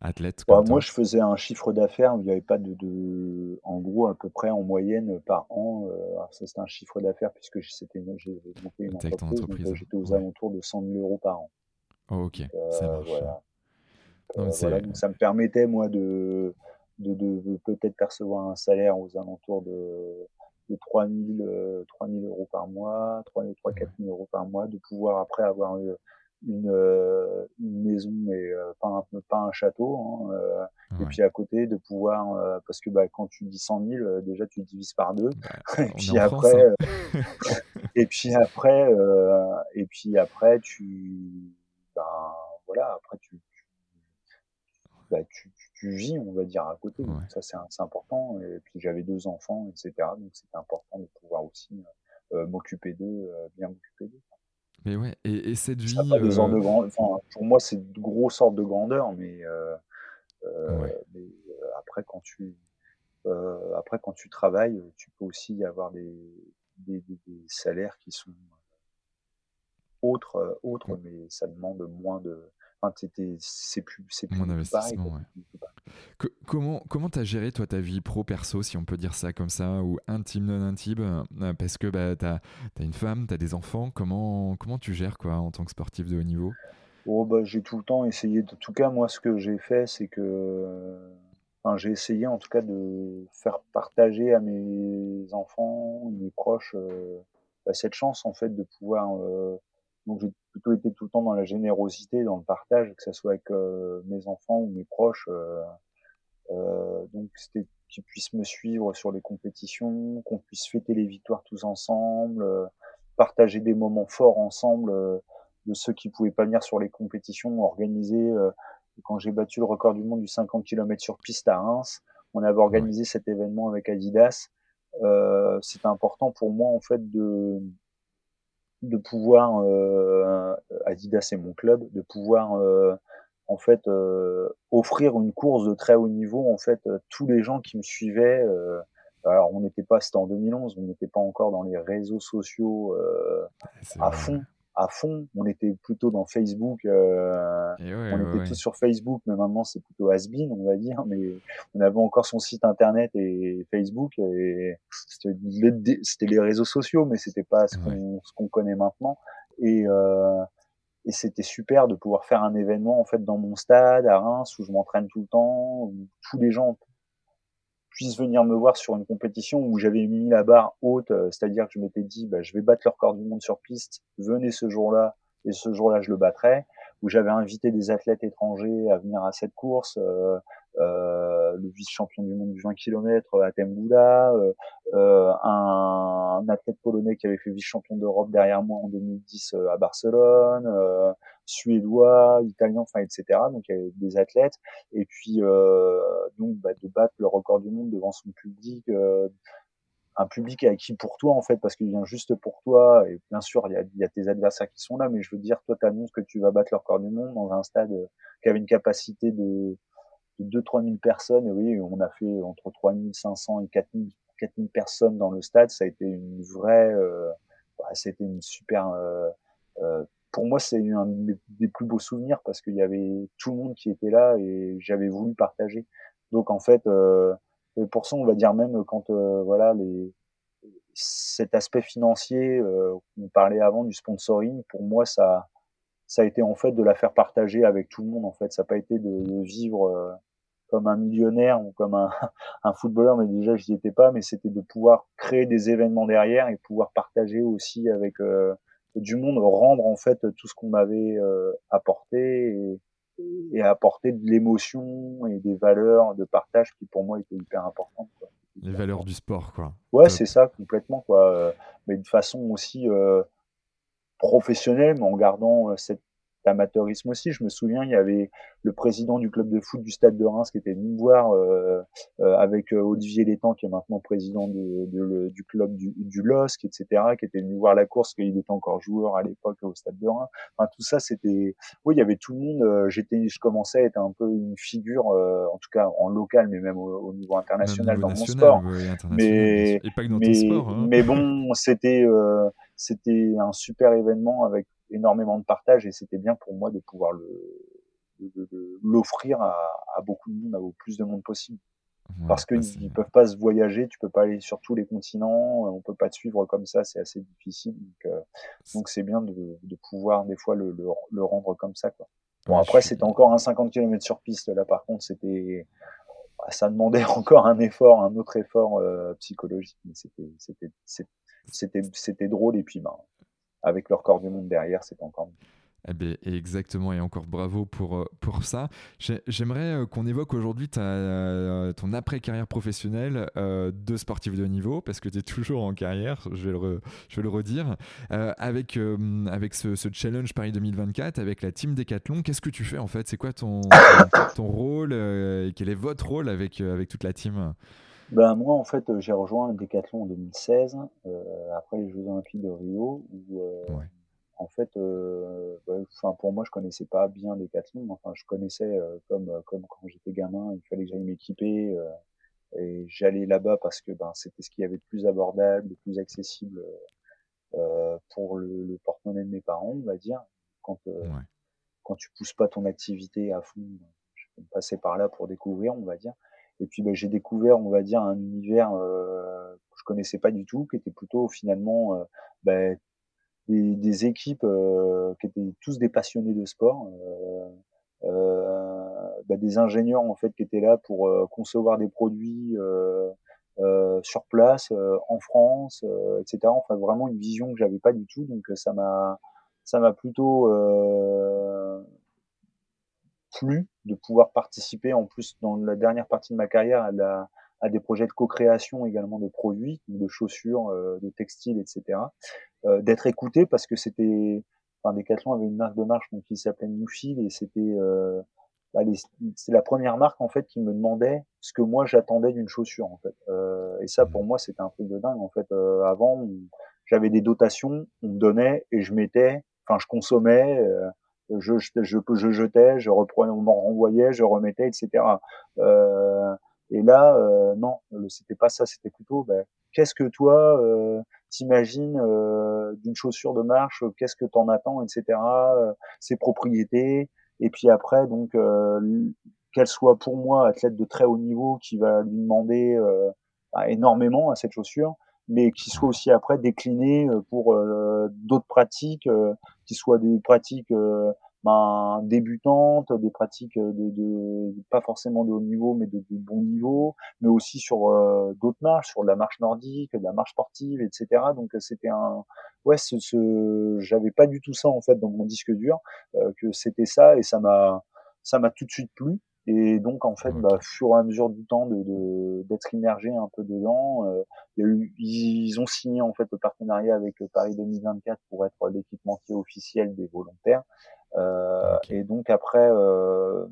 athlète bah, Moi, je faisais un chiffre d'affaires où il n'y avait pas de, de, En gros, à peu près en moyenne par an. ça, c'était un chiffre d'affaires puisque c'était j'ai monté une entreprise. j'étais aux alentours de 100 000 euros par an. Oh, ok, ça marche. Voilà. donc ça me permettait, moi, de de, de, peut-être percevoir un salaire aux alentours de, de 3 000, 3 000 euros par mois, 3 000, 3 4 000 euros par mois, de pouvoir après avoir une, une, euh, une maison, mais euh, pas, un, pas un château, hein, euh, et puis à côté de pouvoir, parce que bah, quand tu dis 100 000, déjà tu divises par deux, et, puis après, hein. et puis après, et puis après, tu, ben voilà, après tu, bah, tu, tu, vis, on va dire, à côté. Donc ça, c'est important. Et puis j'avais deux enfants, etc. Donc c'était important de pouvoir aussi euh, m'occuper d'eux, euh, bien m'occuper d'eux. Mais ouais, et, et cette vie. Euh... De grand... enfin, pour moi, c'est de grosses sortes de grandeur, mais, euh, ouais. mais après, quand tu, après, quand tu travailles, tu peux aussi avoir des, des, des, des salaires qui sont autres, autres mais ça demande moins de c'est plus, c'est plus Mon investissement. comment comment t'as géré toi ta vie pro perso si on peut dire ça comme ça ou intime non intime euh, parce que bah t'as as une femme, t'as des enfants. Comment comment tu gères quoi en tant que sportif de haut niveau? Oh bah j'ai tout le temps essayé. En tout cas moi ce que j'ai fait c'est que Enfin, j'ai essayé en tout cas de faire partager à mes enfants, mes proches, euh, bah, cette chance en fait de pouvoir euh, donc j'ai plutôt été tout le temps dans la générosité, dans le partage, que ce soit avec euh, mes enfants ou mes proches. Euh, euh, donc c'était qu'ils puissent me suivre sur les compétitions, qu'on puisse fêter les victoires tous ensemble, partager des moments forts ensemble de ceux qui pouvaient pas venir sur les compétitions, organiser. quand j'ai battu le record du monde du 50 km sur piste à Reims, on avait organisé cet événement avec Adidas. Euh, C'était important pour moi en fait de de pouvoir, euh, Adidas c'est mon club, de pouvoir euh, en fait euh, offrir une course de très haut niveau en fait tous les gens qui me suivaient. alors on n'était pas, c'était en 2011, on n'était pas encore dans les réseaux sociaux à fond. À fond. On était plutôt dans Facebook, on était tous sur Facebook, mais maintenant c'est plutôt has-been, on va dire. Mais on avait encore son site internet et Facebook, et c'était les réseaux sociaux, mais c'était pas ce qu'on connaît maintenant. Et et c'était super de pouvoir faire un événement en fait dans mon stade à Reims où je m'entraîne tout le temps, où tous les gens puissent venir me voir sur une compétition où j'avais mis la barre haute, euh, c'est-à-dire que je m'étais dit bah, je vais battre le record du monde sur piste, venez ce jour-là et ce jour-là je le battrai, où j'avais invité des athlètes étrangers à venir à cette course, euh, euh, le vice-champion du monde du 20 km à Tembuda, euh, un, un, athlète polonais qui avait fait vice-champion d'Europe derrière moi en 2010 à Barcelone, suédois, italien, enfin etc. Donc il y avait des athlètes et puis donc bah, de battre le record du monde devant son public un public à qui pour toi en fait parce qu'il vient juste pour toi et bien sûr il y a, y a, tes adversaires qui sont là mais je veux dire toi t'annonces que tu vas battre le record du monde dans un stade qui avait une capacité de de 2-3 000 personnes. Et oui, on a fait entre 3 500 et 4 000, 4 000 personnes dans le stade. Ça a été une vraie, euh, bah, c'était une super. Euh, euh, pour moi, c'est un des plus beaux souvenirs parce qu'il y avait tout le monde qui était là et j'avais voulu partager. Donc en fait, euh, pour ça, on va dire même quand euh, voilà les cet aspect financier, euh, on parlait avant du sponsoring, pour moi, ça, ça a été en fait de la faire partager avec tout le monde en fait ça n'a pas été de, vivre euh, comme un millionnaire ou comme un, un footballeur mais déjà je n'y étais pas mais c'était de pouvoir créer des événements derrière et pouvoir partager aussi avec euh, du monde rendre en fait tout ce qu'on m'avait euh, apporté et, et, apporter de l'émotion et des valeurs de partage qui pour moi étaient hyper importantes quoi. les valeurs du sport quoi. Ouais c'est ça complètement quoi. Mais de façon aussi professionnel, mais en gardant euh, cet amateurisme aussi. Je me souviens, il y avait le président du club de foot du Stade de Reims qui était venu me voir euh, euh, avec Olivier Létang, qui est maintenant président de, du club du, du LOSC, etc., qui était venu voir la course, qu'il était encore joueur à l'époque au Stade de Reims. Enfin, tout ça, c'était... Oui, il y avait tout le monde. J'étais, je commençais à être un peu une figure, en tout cas en local, mais même au, niveau international dans mon sport. mais, mais, hein. mais bon, c'était c'était un super événement avec énormément de partage et c'était bien pour moi de pouvoir le l'offrir à, à, beaucoup de monde, au plus de monde possible. Parce qu'ils ne peuvent pas se voyager, tu peux pas aller sur tous les continents, on peut pas te suivre comme ça, c'est assez difficile. Donc euh, donc c'est bien de, de, pouvoir des fois le, le, le, rendre comme ça. Quoi. Bon après c'était encore un 50 km sur piste là par contre c'était bah, ça demandait encore un effort, un autre effort euh, psychologique, mais c'était c'était c'était c'était drôle et puis ben avec leur corps du monde derrière, c'est encore mieux. Eh bien, exactement, et encore bravo pour, euh, pour ça. J'aimerais euh, qu'on évoque aujourd'hui ta, ton après-carrière professionnelle de sportif de haut niveau, parce que tu es toujours en carrière, je vais le, je vais le redire, avec, avec ce, challenge Paris 2024, avec la team Decathlon. Qu'est-ce que tu fais en fait? C'est quoi ton, ton, rôle Quel est votre rôle avec, avec toute la team? Ben, moi, en fait, j'ai rejoint le Décathlon en 2016, euh, après les Jeux Olympiques de Rio, où, euh, en fait, euh, enfin, pour moi, je connaissais pas bien Décathlon. Enfin, je connaissais euh, comme comme quand j'étais gamin, il fallait que j'aille m'équiper euh, et j'allais là-bas parce que ben c'était ce qu'il y avait de plus abordable, de plus accessible pour le, le porte-monnaie de mes parents, on va dire. Quand quand tu pousses pas ton activité à fond, je peux passer par là pour découvrir, on va dire. Et puis bah, j'ai découvert, on va dire, un univers euh, que je connaissais pas du tout, qui était plutôt finalement bah, des, des, équipes euh, qui étaient tous des passionnés de sport, bah, des ingénieurs en fait qui étaient là pour concevoir des produits sur place, en France, etc. Enfin vraiment une vision que j'avais pas du tout, donc ça m'a ça m'a plutôt plus de pouvoir participer en plus dans la dernière partie de ma carrière à, la, à des projets de co-création également de produits, de chaussures, euh, de textiles, etc. Euh, d'être écouté parce que c'était, enfin, Decathlon avait une marque de marche donc qui s'appelait Newfield et c'était euh, bah, c'est la première marque en fait qui me demandait ce que moi j'attendais d'une chaussure en fait. Euh, et ça pour moi c'était un truc de dingue en fait. Euh, avant j'avais des dotations, on me donnait et je mettais, enfin je consommais. Euh, je, je, je, je jetais, je reprenais, on m'en renvoyait, je remettais, etc. Euh, et là, euh, non, c'était pas ça, c'était plutôt, ben, qu'est-ce que toi t'imagines d'une chaussure de marche, qu'est-ce que t'en attends, etc. ses propriétés. Et puis après, donc, qu'elle soit pour moi athlète de très haut niveau qui va lui demander bah, énormément à cette chaussure, mais qui soit aussi après décliné pour d'autres pratiques, qui soient des pratiques ben, débutantes, des pratiques de, de, pas forcément de haut niveau, mais de, de bon niveau, mais aussi sur euh, d'autres marches, sur de la marche nordique, de la marche sportive, etc. Donc c'était un, ouais, ce, ce... j'avais pas du tout ça en fait dans mon disque dur, euh, que c'était ça et ça m'a, ça m'a tout de suite plu. Et donc en fait, bah, fur et à mesure du temps de d'être immergé un peu dedans, euh, y a eu, ils ont signé en fait le partenariat avec Paris 2024 pour être l'équipementier officiel des volontaires. Euh, et donc après, euh,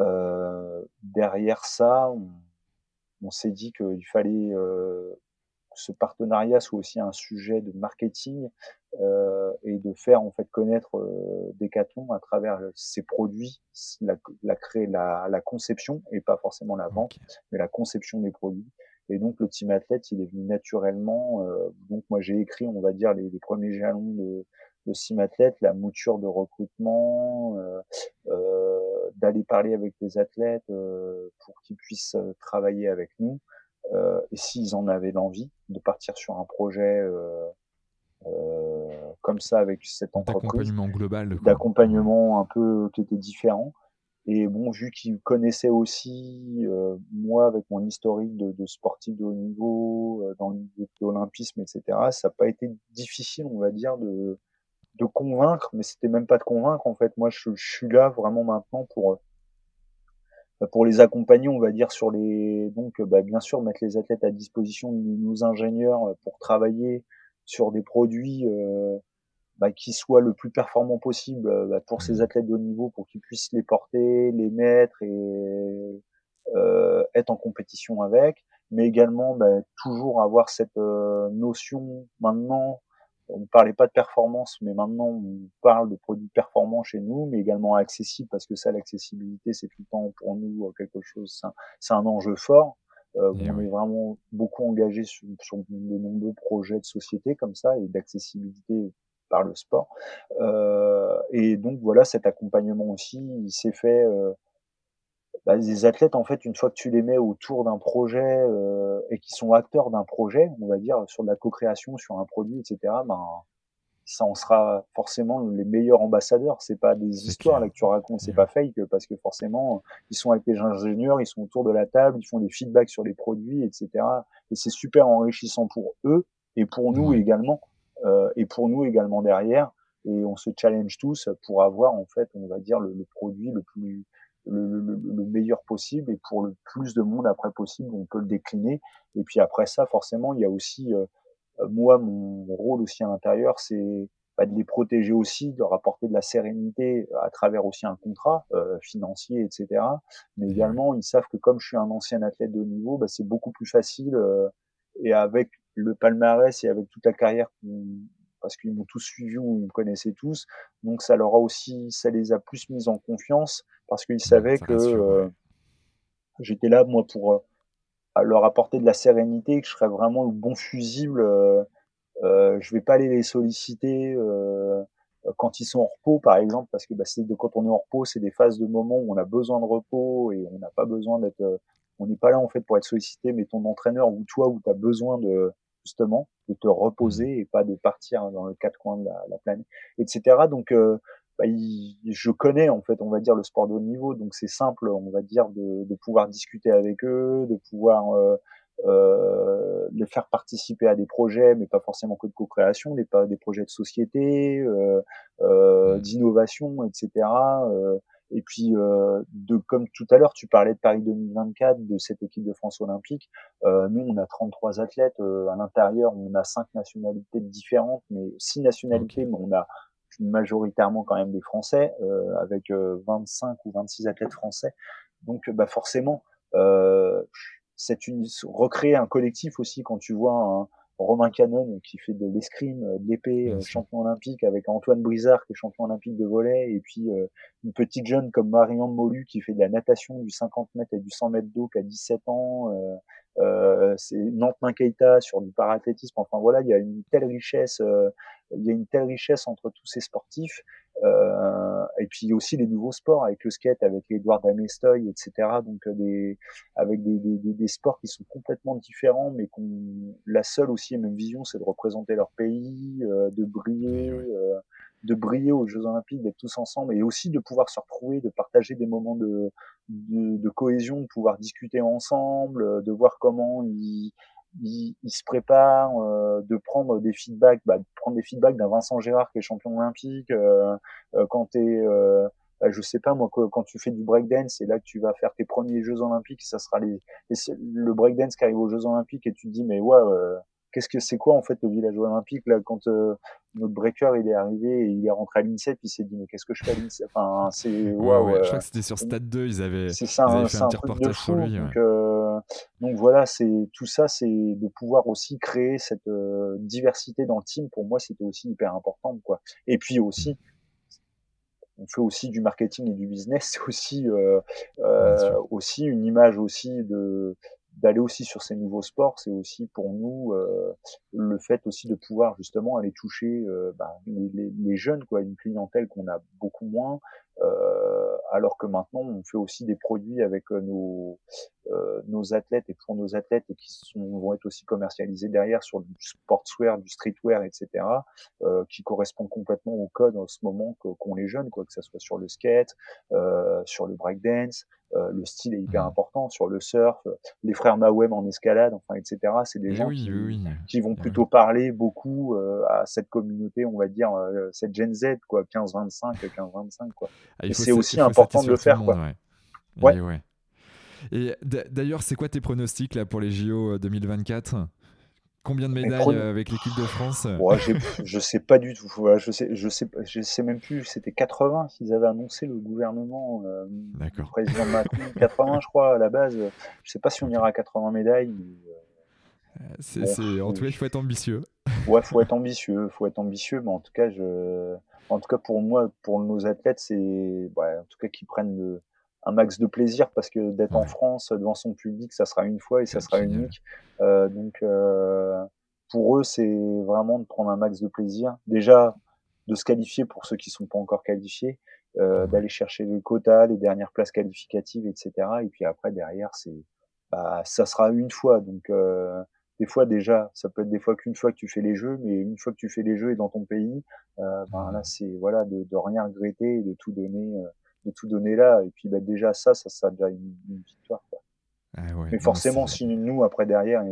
euh, derrière ça, on, on s'est dit qu'il fallait ce partenariat soit aussi un sujet de marketing euh, et de faire en fait connaître euh, Decathlon à travers ses produits, la, la, créer, la, la, conception et pas forcément la vente, mais la conception des produits. Et donc le team athlète, il est venu naturellement. Euh, donc moi j'ai écrit, on va dire les, les premiers jalons de, de Sim Athlète, la mouture de recrutement, euh, euh, d'aller parler avec des athlètes euh, pour qu'ils puissent travailler avec nous. Et s'ils en avaient l'envie de partir sur un projet comme ça avec cette entreprise, d'accompagnement global, d'accompagnement un peu qui était différent. Et bon, vu qu'ils connaissaient aussi, moi, avec mon historique de, de, sportif de haut niveau, dans l'olympisme, etc., ça n'a pas été difficile, on va dire, de, de convaincre, mais c'était même pas de convaincre en fait. Moi, je, suis là vraiment maintenant pour euh, pour les accompagner, on va dire sur les donc bah, bien sûr mettre les athlètes à disposition de nos ingénieurs euh, pour travailler sur des produits euh, bah, qui soient le plus performants possible bah, pour ces athlètes de haut niveau, pour qu'ils puissent les porter, les mettre et euh, être en compétition avec, mais également bah, toujours avoir cette notion maintenant on ne parlait pas de performance, mais maintenant on parle de produits performants chez nous, mais également accessibles, parce que ça, l'accessibilité, c'est tout le temps pour nous euh, quelque chose, c'est un, enjeu fort. Euh, on est vraiment beaucoup engagé sur, de nombreux projets de société comme ça et d'accessibilité par le sport. Euh, et donc voilà, cet accompagnement aussi, il s'est fait euh, bah, les athlètes, en fait, une fois que tu les mets autour d'un projet euh, et qui sont acteurs d'un projet, on va dire sur de la co-création, sur un produit, etc. Ben ça en sera forcément les meilleurs ambassadeurs. C'est pas des histoires là que tu racontes, c'est pas fake parce que forcément ils sont avec les ingénieurs, ils sont autour de la table, ils font des feedbacks sur les produits, etc. Et c'est super enrichissant pour eux et pour nous également euh, et pour nous également derrière. Et on se challenge tous pour avoir en fait, on va dire le, le produit le plus le, le, le, meilleur possible et pour le plus de monde après possible, on peut le décliner. Et puis après ça, forcément, il y a aussi, euh, euh, moi, mon rôle aussi à l'intérieur, c'est bah, de les protéger aussi, de leur apporter de la sérénité à travers aussi un contrat euh, financier, etc. Mais également, ils savent que comme je suis un ancien athlète de haut niveau, bah, c'est beaucoup plus facile et avec le palmarès et avec toute la carrière parce qu'ils m'ont tous suivi ou ils me connaissaient tous. Donc ça leur a aussi, ça les a plus mis en confiance parce qu'ils savaient que euh, j'étais là moi pour euh, leur apporter de la sérénité, que je serais vraiment le bon fusible. Euh, euh, je vais pas aller les solliciter quand ils sont en repos, par exemple, parce que bah, c'est de, quand on est en repos, c'est des phases de moments où on a besoin de repos et on n'a pas besoin d'être. on n'est pas là en fait pour être sollicité, mais ton entraîneur ou toi où tu as besoin de justement de te reposer et pas de partir dans le quatre coins de la, la planète, etc. Donc euh, bah, je connais en fait, on va dire le sport de haut niveau, donc c'est simple, on va dire de, de, pouvoir discuter avec eux, de pouvoir euh, euh, les faire participer à des projets, mais pas forcément que de co-création, des, des projets de société, euh, euh, d'innovation, etc. Euh, et puis, euh, de, comme tout à l'heure, tu parlais de Paris 2024, de cette équipe de France olympique. Euh, nous, on a 33 athlètes euh, à l'intérieur. On a cinq nationalités différentes, mais six nationalités, mais on a majoritairement quand même des Français, euh, avec 25 euh, ou 26 athlètes français. Donc, bah forcément, c'est une recréer un collectif aussi quand tu vois un, Romain Canon qui fait de l'escrime, de l'épée, champion olympique, avec Antoine Brizard qui est champion olympique de volet, et puis une petite jeune comme Marianne Molu qui fait de la natation du 50 mètres et du 100 mètres d'eau qui a 17 ans. Euh, c'est Nantes Keita sur du parathlétisme. Enfin voilà, il y a une telle richesse, il y a une telle richesse entre tous ces sportifs. Euh, et puis aussi les nouveaux sports avec le skate, avec Edouard Damestoy, etc. Donc des, avec des, des, des, sports qui sont complètement différents, mais qu'on la seule aussi et même vision, c'est de représenter leur pays, euh, de briller, euh, de briller aux Jeux Olympiques, d'être tous ensemble, et aussi de pouvoir se retrouver, de partager des moments de, de, de cohésion, de pouvoir discuter ensemble, de voir comment ils il, il, se prépare, euh, de prendre des feedbacks, bah, de prendre des feedbacks d'un Vincent Gérard qui est champion olympique. Euh, euh quand tu es, euh, bah, je sais pas moi, quand tu fais du breakdance, c'est là que tu vas faire tes premiers Jeux olympiques. Ça sera les, le breakdance qui arrive aux Jeux olympiques et tu te dis mais ouais, qu'est-ce que c'est quoi en fait le village olympique là quand euh, notre breaker il est arrivé et il est rentré à l'INSEP il s'est dit mais qu'est-ce que je fais à l'INSEP? Enfin c'est ouais, je crois que c'était sur Stade 2 ils avaient, ça, ils avaient fait un, petit reportage sur lui donc, euh, donc voilà c'est tout ça c'est de pouvoir aussi créer cette euh, diversité dans le team. Pour moi c'était aussi hyper important quoi. Et puis aussi on fait aussi du marketing et du business, c'est aussi euh, aussi une image aussi de d'aller aussi sur ces nouveaux sports, c'est aussi pour nous euh, le fait aussi de pouvoir justement aller toucher euh, bah, les, les, jeunes, quoi, une clientèle qu'on a beaucoup moins, euh, alors que maintenant on fait aussi des produits avec euh, nos euh, nos athlètes et pour nos athlètes et qui sont, vont être aussi commercialisés derrière sur du sportswear, du streetwear, etc. Euh, qui correspondent complètement au code en ce moment qu'ont les jeunes, quoi que ce soit sur le skate, sur le breakdance, euh, le style est hyper mmh. important sur le surf, les frères Mawem en escalade, enfin, etc. C'est des gens qui, qui, vont plutôt parler beaucoup euh, à cette communauté, on va dire, euh, cette Gen Z, quoi, 15-25, 15-25, quoi. Ah, et c'est aussi important de le faire, quoi. Ouais. ouais. Et d'ailleurs, c'est quoi tes pronostics là pour les JO 2024 Combien de médailles euh, avec l'équipe de France? Ouais, Je sais pas du tout. je sais, je sais, je sais même plus. C'était 80 qu'ils avaient annoncé le gouvernement, euh, le président Macron. 80, je crois, à la base. Je sais pas si on ira à 80 médailles. Euh, en tout cas, il faut être ambitieux. Ouais, faut être ambitieux, faut être ambitieux. Mais en tout cas, je, en tout cas pour moi, pour nos athlètes, c'est, ouais, en tout cas qu'ils prennent le un max de plaisir parce que d'être en France devant son public, ça sera une fois et ça sera unique. Euh, donc euh, pour eux, c'est vraiment de prendre un max de plaisir. Déjà de se qualifier pour ceux qui sont pas encore qualifiés, euh, d'aller chercher le quota, les dernières places qualificatives, etc. Et puis après derrière, c'est bah, ça sera une fois. Donc euh, des fois déjà, ça peut être des fois qu'une fois que tu fais les jeux, mais une fois que tu fais les jeux et dans ton pays, euh, ben là c'est voilà de, de, rien regretter et de tout donner euh, de tout donner là. Et puis bah, déjà, ça, ça, ça a déjà une, victoire. Quoi. Ah Mais forcément, si nous, après, derrière,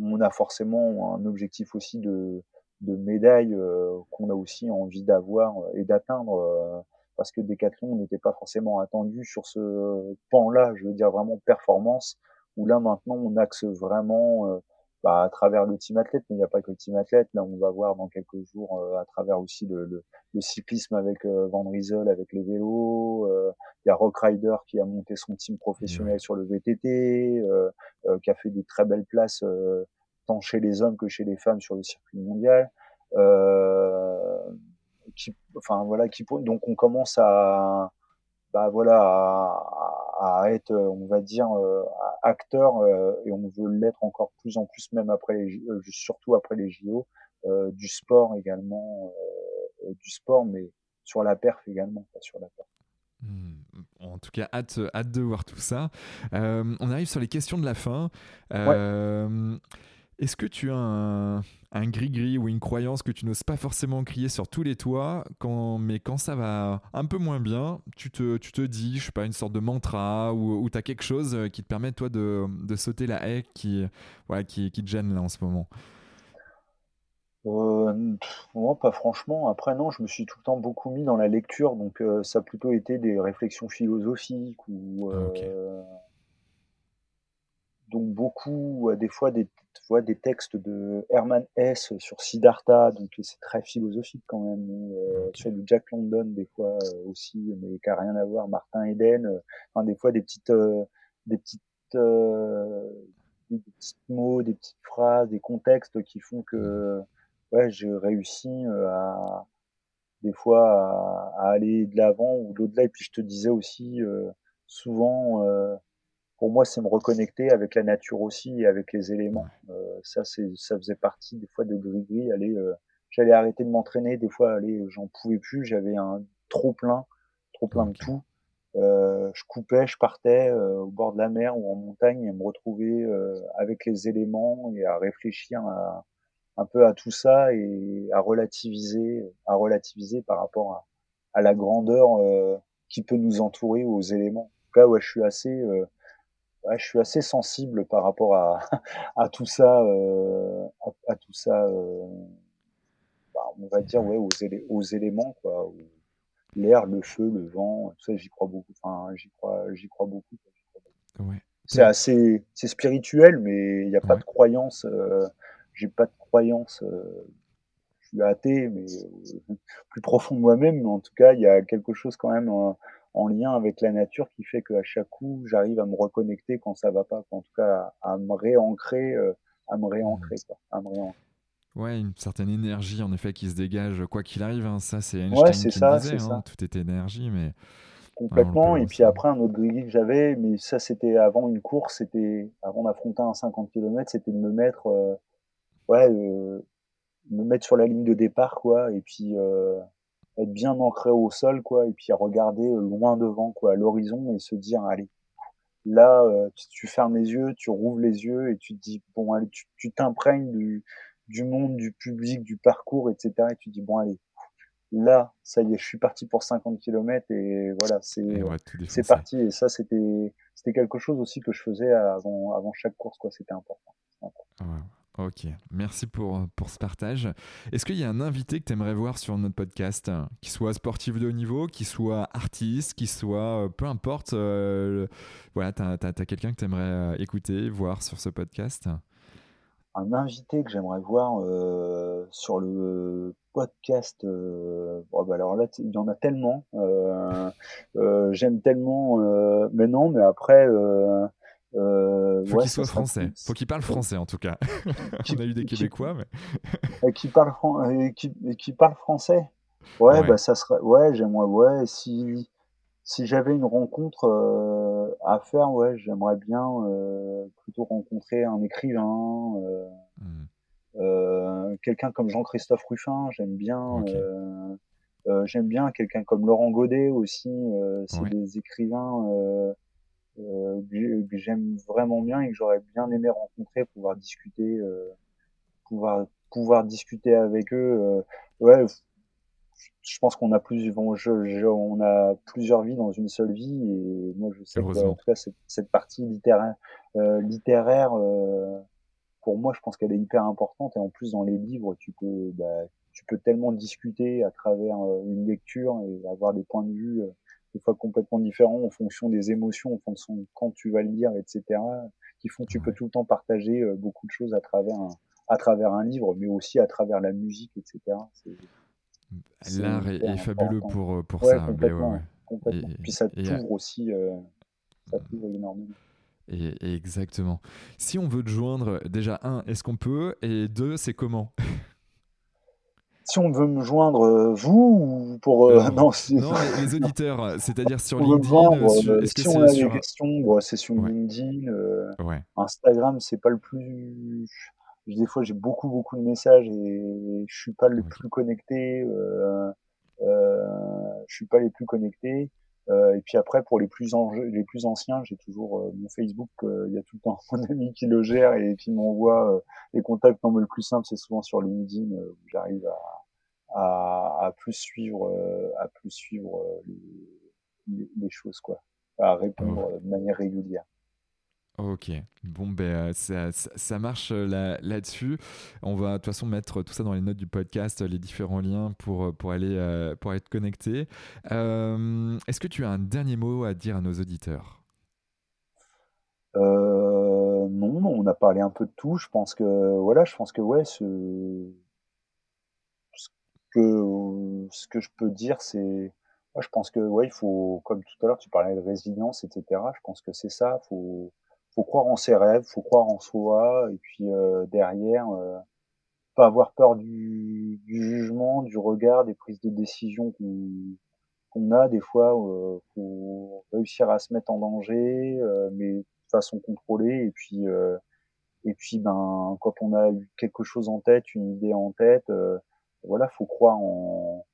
on a forcément un objectif aussi de, de médaille euh, qu'on a aussi envie d'avoir euh, et d'atteindre. Euh, parce que Decathlon n'était pas forcément attendu sur ce pan-là, je veux dire vraiment performance, où là maintenant on axe vraiment bah, à travers le team athlète, mais il n'y a pas que le team athlète. Là, on va voir dans quelques jours euh, à travers aussi le, le, le cyclisme avec euh, Van Riesel, avec les vélos. Euh, il y a Rock Rider qui a monté son team professionnel sur le VTT, qui a fait des très belles places tant chez les hommes que chez les femmes sur le circuit mondial. qui, enfin voilà, qui donc on commence à bah voilà à, à, être on va dire acteur euh, et on veut l'être encore plus en plus même après les euh, surtout après les JO euh, du sport également du sport mais sur la perf également pas sur la perf hmm. En tout cas, hâte, hâte de voir tout ça. on arrive sur les questions de la fin. Est-ce que tu as un, un gris-gris ou une croyance que tu n'oses pas forcément crier sur tous les toits, quand, mais quand ça va un peu moins bien, tu te, tu te dis, je sais pas, une sorte de mantra ou, ou tu as quelque chose qui te permet, toi, de, de sauter la haie qui, voilà, qui, qui te gêne là en ce moment? Euh, moi, pas franchement. Après, non, je me suis tout le temps beaucoup mis dans la lecture, donc euh, ça a plutôt été des réflexions philosophiques ou. Euh, donc beaucoup, des fois des, vois, des textes de Herman Hesse sur Siddhartha, donc c'est très philosophique quand même. Euh, sur du Jack London des fois euh, aussi, mais qui a rien à voir. Martin Eden, euh, enfin des fois des petites, des petites, des des, petits mots, des petites phrases, des contextes qui font que ouais, j'ai réussi à des fois à, aller de l'avant ou de delà Et puis je te disais aussi souvent, pour moi, c'est me reconnecter avec la nature aussi et avec les éléments. ça, c'est, ça faisait partie des fois de gris-gris. Aller, j'allais arrêter de m'entraîner. Des fois, aller, j'en pouvais plus. J'avais un trop plein, trop plein de tout. Euh, je coupais, je partais euh, au bord de la mer ou en montagne et me retrouver euh, avec les éléments et à réfléchir à, un peu à tout ça et à relativiser, à relativiser par rapport à, à la grandeur euh, qui peut nous entourer aux éléments. Là, ouais, je suis assez, ouais, je suis assez sensible par rapport à, à tout ça, à, à, tout ça. Bah, on va dire ouais aux, aux éléments quoi l'air, le feu, le vent, tout ça, j'y crois beaucoup. Enfin, j'y crois, j'y crois beaucoup. Ouais. C'est assez, c'est spirituel, mais il n'y a pas de croyance. Euh, j'ai pas de croyance. Euh, je suis athée, mais euh, plus profond de moi-même. Mais en tout cas, il y a quelque chose quand même en, lien avec la nature qui fait qu'à chaque coup, j'arrive à me reconnecter quand ça va pas. En tout cas, à, me réancrer, à me réancrer, quoi, à me réancrer. Ouais, une certaine énergie en effet qui se dégage quoi qu'il arrive. Hein. Ça, c'est Einstein qui ça, disait. Hein. Tout est énergie, mais complètement. et puis après, un autre grille que j'avais, mais ça, c'était avant une course, c'était avant d'affronter un 50 km, c'était de me mettre, euh, ouais, euh, me mettre sur la ligne de départ, quoi, et puis euh, être bien ancré au sol, quoi, et puis regarder loin devant, quoi, à l'horizon, et se dire, allez, là, tu, fermes les yeux, tu rouvres les yeux, et tu te dis, bon, allez, tu t'imprègnes du du monde, du public, du parcours, etc. Et tu dis, bon, allez, là, ça y est, je suis parti pour 50 km et voilà, c'est c'est parti. Et ça, c'était c'était quelque chose aussi que je faisais avant, avant chaque course, quoi. C'était important. Ok, merci pour, pour ce partage. Est-ce qu'il y a un invité que tu aimerais voir sur notre podcast, qui soit sportif de haut niveau, qui soit artiste, qui soit, euh, peu importe, euh, voilà, tu as, quelqu'un que tu aimerais euh, écouter, voir sur ce podcast? Un invité que j'aimerais voir sur le podcast. Euh, bah alors là, il y en a tellement. J'aime tellement. Mais non, mais après. Euh, faut qu'il soit français. Faut qu'il parle français en tout cas. On a eu des Québécois, mais. qui parle qui, qui parle français. Ouais, ouais, bah ça serait. Ouais, j'aimerais. Ouais, si si j'avais une rencontre euh, à faire, ouais, j'aimerais bien euh, plutôt rencontrer un écrivain, euh, mmh. quelqu'un comme Jean-Christophe Ruffin, j'aime bien. j'aime bien quelqu'un comme Laurent Godet aussi. c'est des écrivains que j'aime vraiment bien et que j'aurais bien aimé rencontrer, pouvoir discuter, pouvoir pouvoir discuter avec eux. ouais, je pense qu'on a plus, on a plusieurs vies dans une seule vie et moi je sais que en tout cas cette, cette partie littéraire, euh, littéraire euh, pour moi je pense qu'elle est hyper importante et en plus dans les livres tu peux, bah, tu peux tellement discuter à travers euh, une lecture et avoir des points de vue euh, des fois complètement différents en fonction des émotions, en fonction de quand tu vas le lire, etc. qui font que tu peux tout le temps partager euh, beaucoup de choses à travers un, à travers un livre, mais aussi à travers la musique, etc. L'art est, fabuleux pour, euh, pour ça. Complètement, Et, Puis ça t'ouvre aussi, euh, ça t'ouvre énormément. Et, exactement. Si on veut te joindre, déjà, un, est-ce qu'on peut? Et deux, c'est comment? Si on veut me joindre, euh, vous ou pour non, non, les, auditeurs, c'est-à-dire sur LinkedIn. Sur, si on a des questions, c'est sur LinkedIn. Instagram, c'est pas le plus des fois j'ai beaucoup beaucoup de messages et je suis pas le plus connecté euh, euh, je suis pas les plus connectés euh, et puis après pour les plus les plus anciens j'ai toujours euh, mon Facebook il y a tout le temps mon ami qui le gère et qui m'envoie les contacts. Non mais le plus simple c'est souvent sur LinkedIn où j'arrive à, à, à plus suivre à plus suivre les, les, choses quoi. À répondre de manière régulière Ok, bon ben ça, ça, marche là, là-dessus. On va de toute façon mettre tout ça dans les notes du podcast, les différents liens pour, pour, aller, pour être connecté. Est-ce que tu as un dernier mot à dire à nos auditeurs? Euh, non, on a parlé un peu de tout. Je pense que voilà, je pense que ouais, ce, que ce que je peux dire, c'est, je pense que ouais, il faut, comme tout à l'heure, tu parlais de résilience, etc. Je pense que c'est ça. Faut croire en ses rêves, faut croire en soi, et puis derrière, pas avoir peur du, du, jugement, du regard, des prises de décision qu'on a des fois. Euh, réussir à se mettre en danger, mais de façon contrôlée, et puis et puis ben quand on a eu quelque chose en tête, une idée en tête, voilà, faut croire en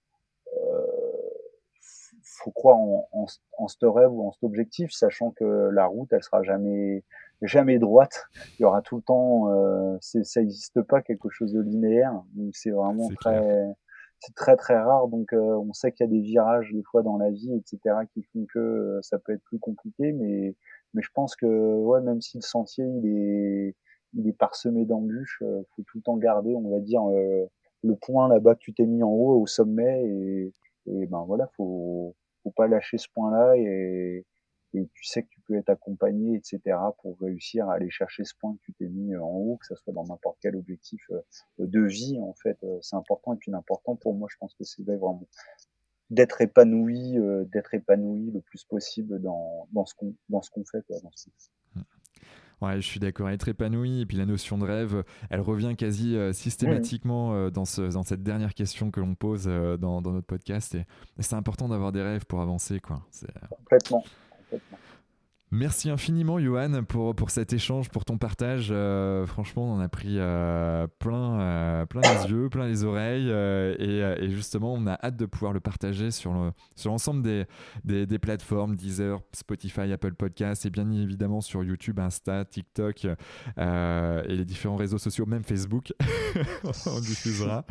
faut croire en, en, en ce rêve ou en cet objectif, sachant que la route, elle sera jamais jamais droite. Il y aura tout le temps, euh, ça n'existe pas quelque chose de linéaire. Donc c'est vraiment très, c'est très très rare. Donc euh, on sait qu'il y a des virages des fois dans la vie, etc., qui font que euh, ça peut être plus compliqué. Mais mais je pense que ouais, même si le sentier il est il est parsemé d'embûches, euh, faut tout le temps garder, on va dire, le point là-bas que tu t'es mis en haut au sommet et, et ben voilà, faut faut pas lâcher ce point-là et, et tu sais que tu peux être accompagné, etc., pour réussir à aller chercher ce point que tu t'es mis en haut, que ça soit dans n'importe quel objectif euh, de vie, en fait, euh, c'est important. Et puis l'important pour moi, je pense que c'est vraiment d'être épanoui, euh, d'être épanoui le plus possible dans, ce qu'on dans ce qu'on fait, quoi, dans ce Ouais, je suis d'accord, être épanoui. Et puis la notion de rêve, elle revient quasi euh, systématiquement euh, dans, ce, dans cette dernière question que l'on pose euh, dans, dans, notre podcast. Et, et c'est important d'avoir des rêves pour avancer. Quoi. Complètement. Merci infiniment, Johan, pour, pour cet échange, pour ton partage. Euh, franchement, on en a pris euh, plein, euh, plein les yeux, plein les oreilles. Et, justement, on a hâte de pouvoir le partager sur, le, sur l'ensemble des, des, des, plateformes Deezer, Spotify, Apple Podcasts et bien évidemment sur YouTube, Insta, TikTok et les différents réseaux sociaux, même Facebook. on diffusera.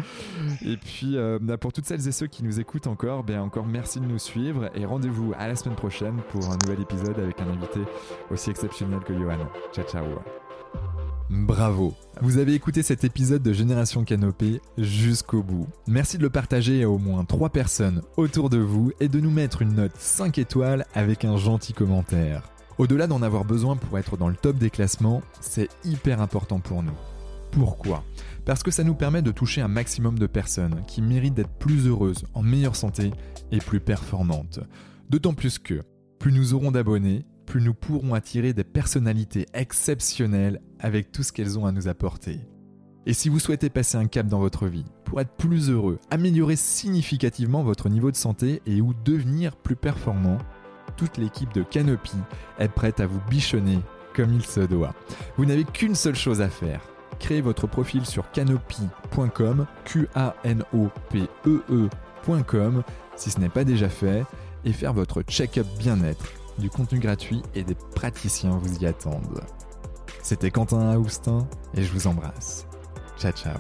Et puis, pour toutes celles et ceux qui nous écoutent encore, ben, encore merci de nous suivre et rendez-vous à la semaine prochaine pour un nouvel épisode avec un invité aussi exceptionnel que Johan. Ciao, ciao. Bravo Vous avez écouté cet épisode de Génération Canopée jusqu'au bout. Merci de le partager à au moins 3 personnes autour de vous et de nous mettre une note 5 étoiles avec un gentil commentaire. Au-delà d'en avoir besoin pour être dans le top des classements, c'est hyper important pour nous. Pourquoi? Parce que ça nous permet de toucher un maximum de personnes qui méritent d'être plus heureuses, en meilleure santé et plus performantes. D'autant plus que plus nous aurons d'abonnés, plus nous pourrons attirer des personnalités exceptionnelles avec tout ce qu'elles ont à nous apporter. Et si vous souhaitez passer un cap dans votre vie, pour être plus heureux, améliorer significativement votre niveau de santé et ou devenir plus performant, toute l'équipe de Canopy est prête à vous bichonner comme il se doit. Vous n'avez qu'une seule chose à faire. Créez votre profil sur canopy.com, Q A N O P E E.com si ce n'est pas déjà fait et faire votre check-up bien-être du contenu gratuit et des praticiens vous y attendent. C'était Quentin Aoustin et je vous embrasse. Ciao ciao